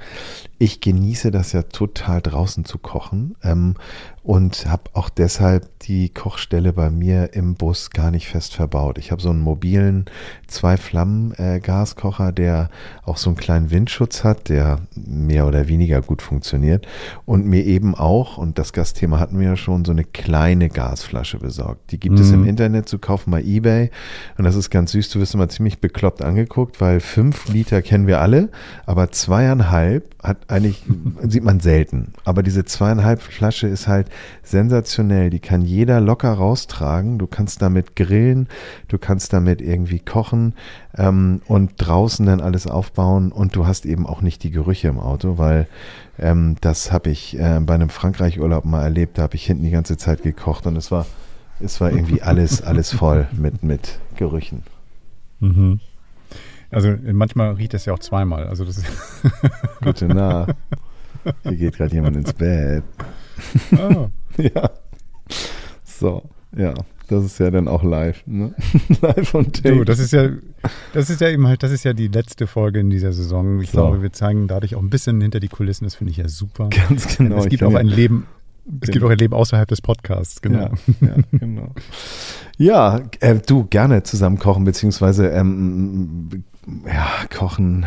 Speaker 3: Ich genieße das ja total draußen zu kochen. Ähm, und habe auch deshalb die Kochstelle bei mir im Bus gar nicht fest verbaut. Ich habe so einen mobilen Zwei-Flammen-Gaskocher, äh, der auch so einen kleinen Windschutz hat, der mehr oder weniger gut funktioniert und mir eben auch, und das Gastthema hatten wir ja schon, so eine kleine Gasflasche besorgt. Die gibt mhm. es im mhm. Internet zu kaufen bei eBay und das ist ganz süß. Du wirst immer ziemlich bekloppt angeguckt, weil fünf Liter kennen wir alle, aber zweieinhalb hat eigentlich, sieht man selten. Aber diese zweieinhalb Flasche ist halt sensationell. Die kann jeder locker raustragen. Du kannst damit grillen, du kannst damit irgendwie kochen ähm, und draußen dann alles aufbauen und du hast eben auch nicht die Gerüche im Auto, weil ähm, das habe ich äh, bei einem Frankreich-Urlaub mal erlebt. Da habe ich hinten die ganze Zeit gekocht und es war, es war irgendwie [LAUGHS] alles, alles voll mit, mit Gerüchen.
Speaker 2: Mhm. Also manchmal riecht es ja auch zweimal. Also das [LAUGHS]
Speaker 3: Gute Nacht. Hier geht gerade jemand ins Bett. Oh. [LAUGHS] ja. So, ja. das ist ja dann auch live. Ne? [LAUGHS] live
Speaker 2: und tape. Du, das ist ja, das ist ja eben halt, das ist ja die letzte Folge in dieser Saison. Ich so. glaube, wir zeigen dadurch auch ein bisschen hinter die Kulissen. Das finde ich ja super.
Speaker 3: Ganz genau.
Speaker 2: Es gibt auch ein Leben, es gibt auch ein Leben außerhalb des Podcasts, genau.
Speaker 3: Ja, ja genau. ja äh, du, gerne zusammen kochen, beziehungsweise ähm, ja, kochen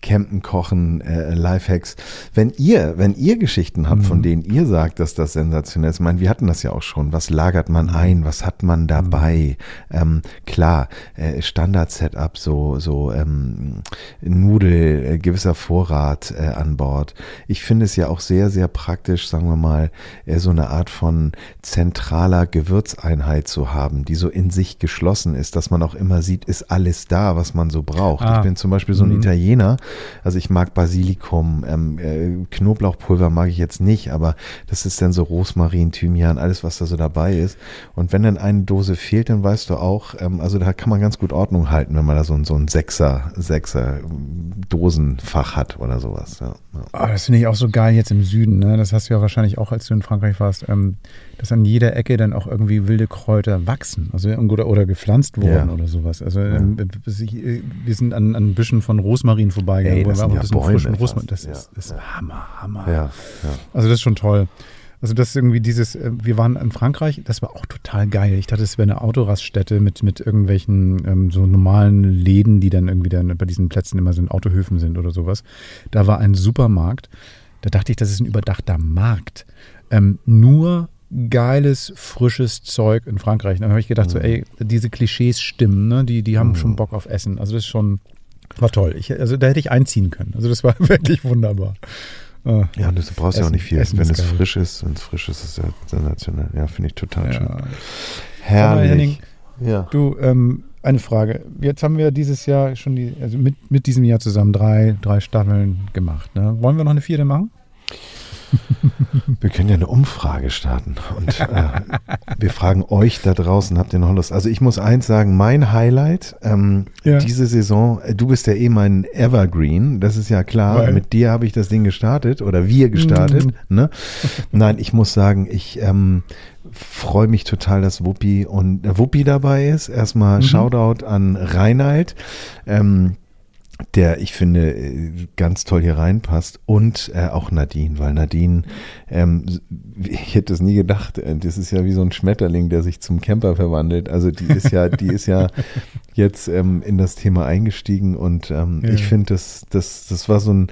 Speaker 3: Campen, Kochen, äh, Lifehacks. Wenn ihr, wenn ihr Geschichten habt, mhm. von denen ihr sagt, dass das sensationell ist, ich meine, wir hatten das ja auch schon. Was lagert man ein? Was hat man dabei? Mhm. Ähm, klar, äh, Standard-Setup, so, so ähm, Nudel, äh, gewisser Vorrat äh, an Bord. Ich finde es ja auch sehr, sehr praktisch, sagen wir mal, äh, so eine Art von zentraler Gewürzeinheit zu haben, die so in sich geschlossen ist, dass man auch immer sieht, ist alles da, was man so braucht. Ah. Ich bin zum Beispiel so ein mhm. Italiener, also ich mag Basilikum, ähm, äh, Knoblauchpulver mag ich jetzt nicht, aber das ist dann so Rosmarin, Thymian, alles, was da so dabei ist. Und wenn dann eine Dose fehlt, dann weißt du auch, ähm, also da kann man ganz gut Ordnung halten, wenn man da so, so ein Sechser, Sechser Dosenfach hat oder sowas. Ja,
Speaker 2: ja. Oh, das finde ich auch so geil jetzt im Süden. Ne? Das hast du ja wahrscheinlich auch, als du in Frankreich warst. Ähm, dass an jeder Ecke dann auch irgendwie wilde Kräuter wachsen also oder, oder gepflanzt wurden ja. oder sowas. Also ja. ähm, wir sind an, an Büschen von Rosmarin vorbeigegangen,
Speaker 3: wo wir auch ein bisschen Bäume frischen
Speaker 2: Rosmarin. Das ja. ist, ist Hammer, Hammer. Ja. Also das ist schon toll. Also das ist irgendwie dieses, äh, wir waren in Frankreich, das war auch total geil. Ich dachte, es wäre eine Autoraststätte mit, mit irgendwelchen ähm, so normalen Läden, die dann irgendwie dann bei diesen Plätzen immer so in Autohöfen sind oder sowas. Da war ein Supermarkt. Da dachte ich, das ist ein überdachter Markt. Ähm, nur geiles, frisches Zeug in Frankreich. Dann habe ich gedacht, mhm. so, ey, diese Klischees stimmen, ne? die, die haben mhm. schon Bock auf Essen. Also das ist schon, war toll. Ich, also da hätte ich einziehen können. Also das war [LAUGHS] wirklich wunderbar.
Speaker 3: Ah, ja, und du brauchst Essen, ja auch nicht viel. Essen wenn es geil. frisch ist, wenn es frisch ist, ist es ja sensationell. Ja, finde ich total ja. schön.
Speaker 2: Herrlich. Henning, ja. Du, ähm, eine Frage. Jetzt haben wir dieses Jahr schon die, also mit, mit diesem Jahr zusammen drei, drei Staffeln gemacht. Ne? Wollen wir noch eine vierte machen?
Speaker 3: Wir können ja eine Umfrage starten und äh, wir fragen euch da draußen, habt ihr noch Lust? Also ich muss eins sagen, mein Highlight ähm, ja. diese Saison, äh, du bist ja eh mein Evergreen, das ist ja klar, Weil. mit dir habe ich das Ding gestartet oder wir gestartet. Mhm. Ne? Nein, ich muss sagen, ich ähm, freue mich total, dass Wuppi und äh, Wuppi dabei ist. Erstmal mhm. Shoutout an Reinhold. Ähm, der ich finde äh, ganz toll hier reinpasst und äh, auch Nadine, weil Nadine, ähm, ich hätte es nie gedacht, äh, das ist ja wie so ein Schmetterling, der sich zum Camper verwandelt. Also die ist ja, die ist ja [LAUGHS] jetzt ähm, in das Thema eingestiegen und ähm, ja. ich finde, das, das, das war so ein,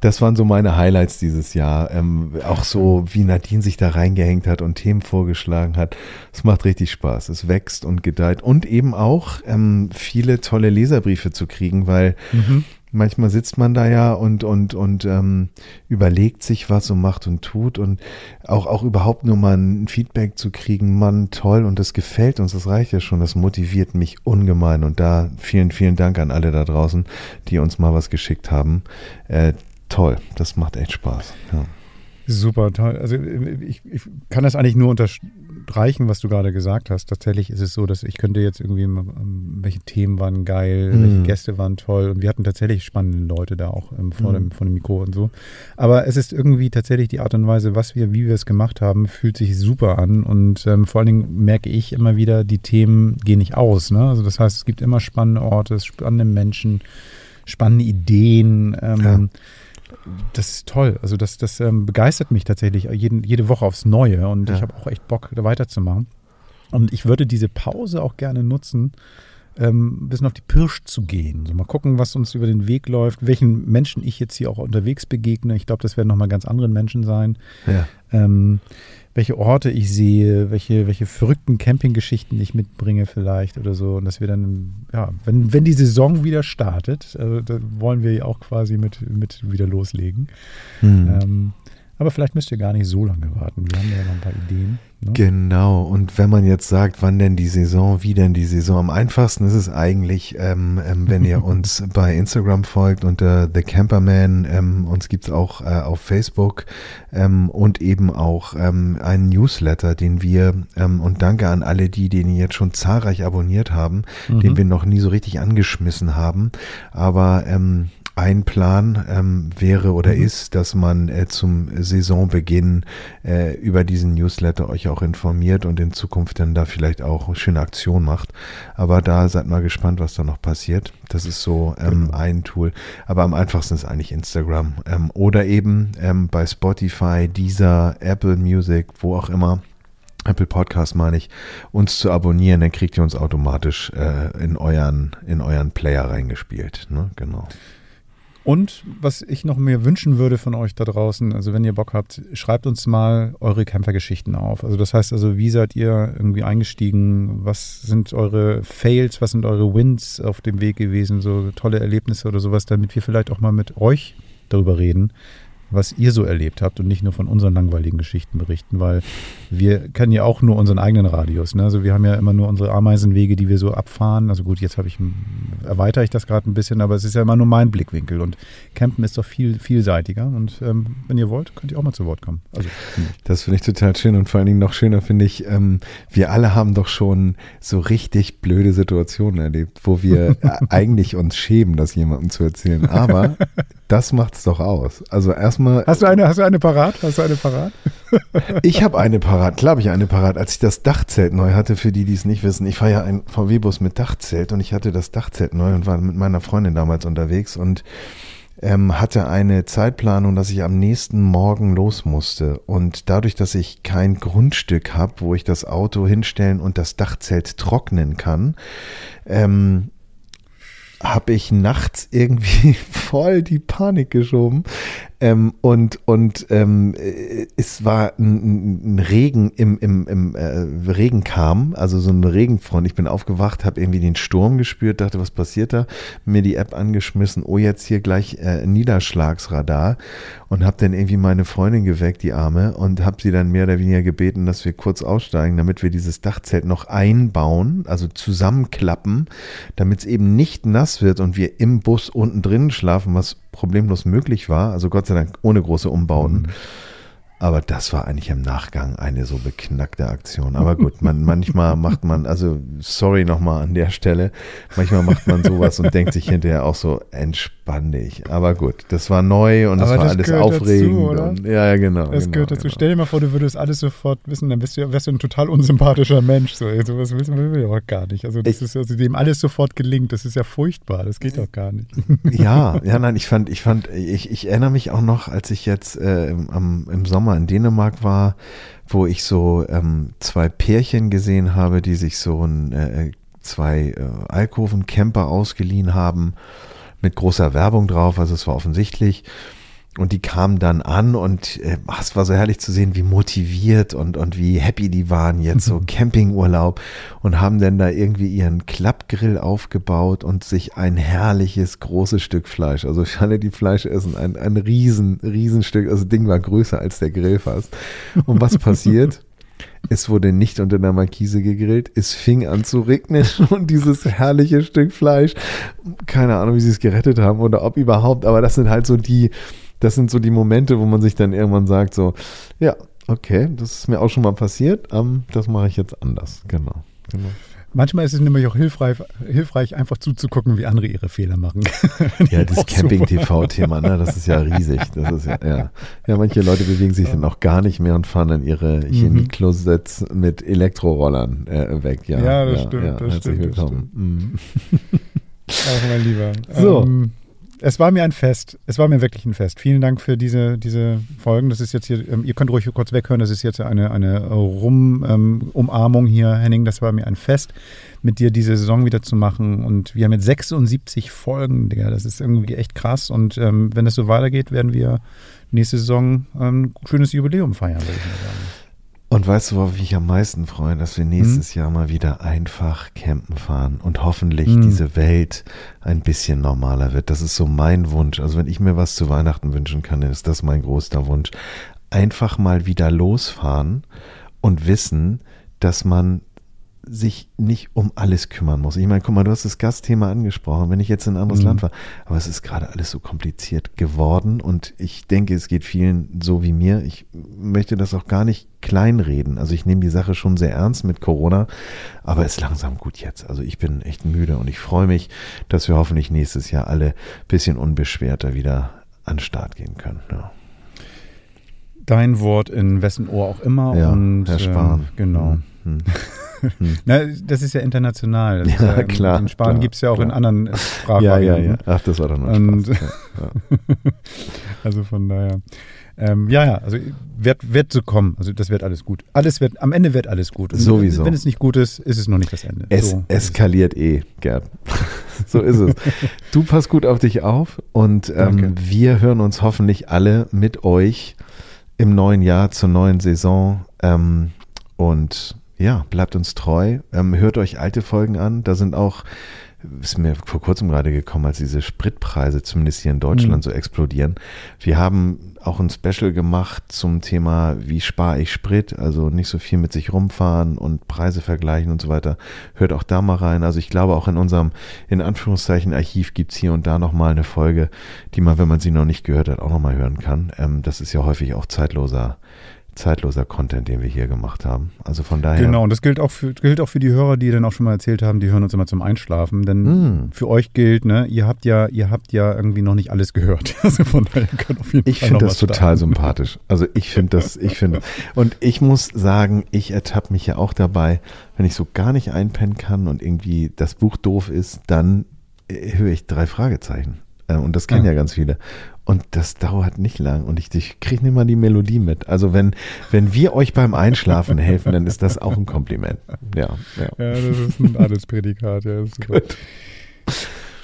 Speaker 3: das waren so meine Highlights dieses Jahr. Ähm, auch so, wie Nadine sich da reingehängt hat und Themen vorgeschlagen hat. Es macht richtig Spaß. Es wächst und gedeiht. Und eben auch ähm, viele tolle Leserbriefe zu kriegen, weil mhm. Manchmal sitzt man da ja und, und, und ähm, überlegt sich was und macht und tut. Und auch, auch überhaupt nur mal ein Feedback zu kriegen, Mann, toll und das gefällt uns, das reicht ja schon. Das motiviert mich ungemein. Und da vielen, vielen Dank an alle da draußen, die uns mal was geschickt haben. Äh, toll. Das macht echt Spaß. Ja.
Speaker 2: Super toll. Also ich, ich, kann das eigentlich nur unterstreichen, was du gerade gesagt hast. Tatsächlich ist es so, dass ich könnte jetzt irgendwie, welche Themen waren geil, mm. welche Gäste waren toll und wir hatten tatsächlich spannende Leute da auch ähm, vor, mm. dem, vor dem Mikro und so. Aber es ist irgendwie tatsächlich die Art und Weise, was wir, wie wir es gemacht haben, fühlt sich super an und ähm, vor allen Dingen merke ich immer wieder, die Themen gehen nicht aus. Ne? Also das heißt, es gibt immer spannende Orte, spannende Menschen, spannende Ideen. Ähm, ja das ist toll. Also das, das ähm, begeistert mich tatsächlich jeden, jede Woche aufs Neue und ja. ich habe auch echt Bock, da weiterzumachen. Und ich würde diese Pause auch gerne nutzen, ähm, ein bisschen auf die Pirsch zu gehen. So mal gucken, was uns über den Weg läuft, welchen Menschen ich jetzt hier auch unterwegs begegne. Ich glaube, das werden nochmal ganz andere Menschen sein. Ja. Ähm, welche Orte ich sehe, welche, welche verrückten Campinggeschichten ich mitbringe vielleicht oder so. Und dass wir dann, ja, wenn, wenn die Saison wieder startet, also da wollen wir ja auch quasi mit, mit wieder loslegen. Hm. Ähm, aber vielleicht müsst ihr gar nicht so lange warten. Wir haben ja noch ein paar Ideen.
Speaker 3: Ne? Genau. Und wenn man jetzt sagt, wann denn die Saison, wie denn die Saison, am einfachsten ist es eigentlich, ähm, ähm, wenn ihr [LAUGHS] uns bei Instagram folgt unter The Camperman. Ähm, uns gibt's auch äh, auf Facebook ähm, und eben auch ähm, einen Newsletter, den wir, ähm, und danke an alle die, den jetzt schon zahlreich abonniert haben, mhm. den wir noch nie so richtig angeschmissen haben. Aber ähm, ein Plan ähm, wäre oder mhm. ist, dass man äh, zum Saisonbeginn äh, über diesen Newsletter euch auch informiert und in Zukunft dann da vielleicht auch schöne Aktionen macht. Aber da seid mal gespannt, was da noch passiert. Das ist so ähm, genau. ein Tool. Aber am einfachsten ist eigentlich Instagram ähm, oder eben ähm, bei Spotify, Deezer, Apple Music, wo auch immer. Apple Podcast meine ich, uns zu abonnieren, dann kriegt ihr uns automatisch äh, in euren in euren Player reingespielt. Ne? Genau.
Speaker 2: Und was ich noch mir wünschen würde von euch da draußen, also wenn ihr Bock habt, schreibt uns mal eure Kämpfergeschichten auf. Also das heißt also, wie seid ihr irgendwie eingestiegen? Was sind eure Fails? Was sind eure Wins auf dem Weg gewesen? So tolle Erlebnisse oder sowas, damit wir vielleicht auch mal mit euch darüber reden, was ihr so erlebt habt und nicht nur von unseren langweiligen Geschichten berichten, weil wir kennen ja auch nur unseren eigenen Radius. Ne? Also wir haben ja immer nur unsere Ameisenwege, die wir so abfahren. Also gut, jetzt habe ich erweitere ich das gerade ein bisschen, aber es ist ja immer nur mein Blickwinkel und Campen ist doch viel vielseitiger und ähm, wenn ihr wollt, könnt ihr auch mal zu Wort kommen. Also,
Speaker 3: find das finde ich total schön und vor allen Dingen noch schöner finde ich, ähm, wir alle haben doch schon so richtig blöde Situationen erlebt, wo wir [LAUGHS] eigentlich uns schämen, das jemandem zu erzählen, aber [LAUGHS] das macht es doch aus. Also erstmal.
Speaker 2: Hast du eine, hast du eine parat? Hast du eine parat? [LAUGHS]
Speaker 3: ich habe eine parat. Klar habe ich eine parat. Als ich das Dachzelt neu hatte, für die, die es nicht wissen, ich fahre ja ein VW-Bus mit Dachzelt und ich hatte das Dachzelt neu und war mit meiner Freundin damals unterwegs und ähm, hatte eine Zeitplanung, dass ich am nächsten Morgen los musste. Und dadurch, dass ich kein Grundstück habe, wo ich das Auto hinstellen und das Dachzelt trocknen kann, ähm, habe ich nachts irgendwie [LAUGHS] voll die Panik geschoben. Ähm, und und ähm, es war ein, ein Regen im, im, im äh, Regen kam, also so ein Regenfront. Ich bin aufgewacht, habe irgendwie den Sturm gespürt, dachte, was passiert da? Mir die App angeschmissen, oh jetzt hier gleich äh, Niederschlagsradar und habe dann irgendwie meine Freundin geweckt, die Arme, und habe sie dann mehr oder weniger gebeten, dass wir kurz aussteigen, damit wir dieses Dachzelt noch einbauen, also zusammenklappen, damit es eben nicht nass wird und wir im Bus unten drin schlafen, was problemlos möglich war. Also Gott sei Dank ohne große Umbauten. Mhm. Aber das war eigentlich im Nachgang eine so beknackte Aktion. Aber gut, man, [LAUGHS] manchmal macht man, also sorry nochmal an der Stelle, manchmal macht man sowas und denkt sich hinterher auch so, entspann dich. Aber gut, das war neu und das war alles aufregend. Dazu, und, ja, ja, genau.
Speaker 2: Das
Speaker 3: genau,
Speaker 2: gehört dazu. Genau. Stell dir mal vor, du würdest alles sofort wissen, dann bist du, wärst du ein total unsympathischer Mensch. So, so was willst du ja auch gar nicht. Also, das ich, ist also dem alles sofort gelingt. Das ist ja furchtbar. Das geht doch gar nicht.
Speaker 3: Ja, ja, nein, ich fand, ich fand, ich, ich erinnere mich auch noch, als ich jetzt äh, im, im Sommer Sommer in Dänemark war, wo ich so ähm, zwei Pärchen gesehen habe, die sich so ein, äh, zwei äh, Alkoven-Camper ausgeliehen haben, mit großer Werbung drauf, also es war offensichtlich. Und die kamen dann an und äh, es war so herrlich zu sehen, wie motiviert und, und wie happy die waren jetzt so [LAUGHS] Campingurlaub und haben dann da irgendwie ihren Klappgrill aufgebaut und sich ein herrliches großes Stück Fleisch, also für alle, die Fleisch essen, ein, ein riesen, riesen Stück, also das Ding war größer als der Grill fast. Und was [LAUGHS] passiert? Es wurde nicht unter der Markise gegrillt. Es fing an zu regnen [LAUGHS] und dieses herrliche Stück Fleisch, keine Ahnung, wie sie es gerettet haben oder ob überhaupt, aber das sind halt so die, das sind so die Momente, wo man sich dann irgendwann sagt, so, ja, okay, das ist mir auch schon mal passiert, ähm, das mache ich jetzt anders. Genau. genau.
Speaker 2: Manchmal ist es nämlich auch hilfreich, hilfreich, einfach zuzugucken, wie andere ihre Fehler machen. [LAUGHS]
Speaker 3: ja, das Camping-TV-Thema, ne, das ist ja [LAUGHS] riesig. Das ist ja, ja. ja, manche Leute bewegen sich dann auch gar nicht mehr und fahren dann ihre Chemie-Closets mit Elektrorollern äh, weg. Ja,
Speaker 2: ja das ja, stimmt. Ja, das herzlich stimmt, willkommen. Das stimmt. Ach, mein Lieber. So. Ähm, es war mir ein Fest. Es war mir wirklich ein Fest. Vielen Dank für diese, diese Folgen. Das ist jetzt hier, ähm, ihr könnt ruhig kurz weghören, das ist jetzt eine, eine Rum-Umarmung ähm, hier, Henning. Das war mir ein Fest, mit dir diese Saison wieder zu machen. Und wir haben jetzt 76 Folgen, Digga. Das ist irgendwie echt krass. Und ähm, wenn es so weitergeht, werden wir nächste Saison ein schönes Jubiläum feiern, würde ich mal sagen.
Speaker 3: Und weißt du, worauf ich mich am meisten freue, dass wir nächstes mhm. Jahr mal wieder einfach campen fahren und hoffentlich mhm. diese Welt ein bisschen normaler wird. Das ist so mein Wunsch. Also wenn ich mir was zu Weihnachten wünschen kann, ist das mein größter Wunsch. Einfach mal wieder losfahren und wissen, dass man sich nicht um alles kümmern muss. Ich meine, guck mal, du hast das Gastthema angesprochen, wenn ich jetzt in ein anderes mhm. Land war, aber es ist gerade alles so kompliziert geworden und ich denke, es geht vielen so wie mir. Ich möchte das auch gar nicht kleinreden. Also ich nehme die Sache schon sehr ernst mit Corona, aber es ist langsam gut jetzt. Also ich bin echt müde und ich freue mich, dass wir hoffentlich nächstes Jahr alle ein bisschen unbeschwerter wieder an den Start gehen können. Ja.
Speaker 2: Dein Wort in wessen Ohr auch immer.
Speaker 3: Ja, und, Herr Spahn.
Speaker 2: Äh, genau. Hm. [LAUGHS] Hm. Na, das ist ja international. Das [LAUGHS]
Speaker 3: ja, ja, klar.
Speaker 2: In Spanien gibt es ja auch klar. in anderen Sprachen.
Speaker 3: Ja, ja, ja. Ach, das war doch noch und, Spaß. Ja, [LAUGHS]
Speaker 2: also von daher. Ähm, ja, ja, also wird, wird so kommen. Also das wird alles gut. Alles wird, am Ende wird alles gut.
Speaker 3: Und Sowieso.
Speaker 2: Wenn es nicht gut ist, ist es noch nicht das Ende.
Speaker 3: Es so eskaliert eh, Gerd. so ist es. Du pass gut auf dich auf und ähm, wir hören uns hoffentlich alle mit euch im neuen Jahr zur neuen Saison. Ähm, und ja, bleibt uns treu. Ähm, hört euch alte Folgen an. Da sind auch ist mir vor kurzem gerade gekommen, als diese Spritpreise zumindest hier in Deutschland mhm. so explodieren. Wir haben auch ein Special gemacht zum Thema, wie spare ich Sprit, also nicht so viel mit sich rumfahren und Preise vergleichen und so weiter. Hört auch da mal rein. Also ich glaube auch in unserem, in Anführungszeichen, Archiv gibt's hier und da nochmal eine Folge, die man, wenn man sie noch nicht gehört hat, auch nochmal hören kann. Ähm, das ist ja häufig auch zeitloser zeitloser Content, den wir hier gemacht haben. Also von daher.
Speaker 2: Genau, und das gilt auch für, gilt auch für die Hörer, die dann auch schon mal erzählt haben, die hören uns immer zum Einschlafen. Denn mm. für euch gilt, ne, ihr habt ja, ihr habt ja irgendwie noch nicht alles gehört. [LAUGHS] Also von daher
Speaker 3: könnt auf jeden ich finde das total sympathisch. Also ich finde das, ich finde. [LAUGHS] Und ich muss sagen, ich ertappe mich ja auch dabei, wenn ich so gar nicht einpennen kann und irgendwie das Buch doof ist, dann äh, höre ich drei Fragezeichen. Äh, und das kennen ja. ja ganz viele. Und das dauert nicht lang. Und ich, ich kriege nicht mal die Melodie mit. Also wenn, wenn wir euch beim Einschlafen helfen, dann ist das auch ein Kompliment. Ja,
Speaker 2: ja. ja das ist ein Adelsprädikat. Ja, Gut.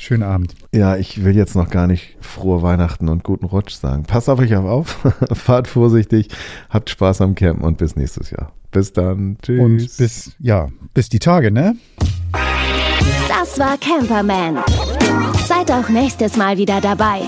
Speaker 2: Schönen Abend.
Speaker 3: Ja, ich will jetzt noch gar nicht frohe Weihnachten und guten Rutsch sagen. Passt auf euch auf, [LAUGHS] fahrt vorsichtig, habt Spaß am Campen und bis nächstes Jahr. Bis dann.
Speaker 2: Tschüss. Und bis, ja, bis die Tage, ne?
Speaker 1: Das war Camperman. Seid auch nächstes Mal wieder dabei.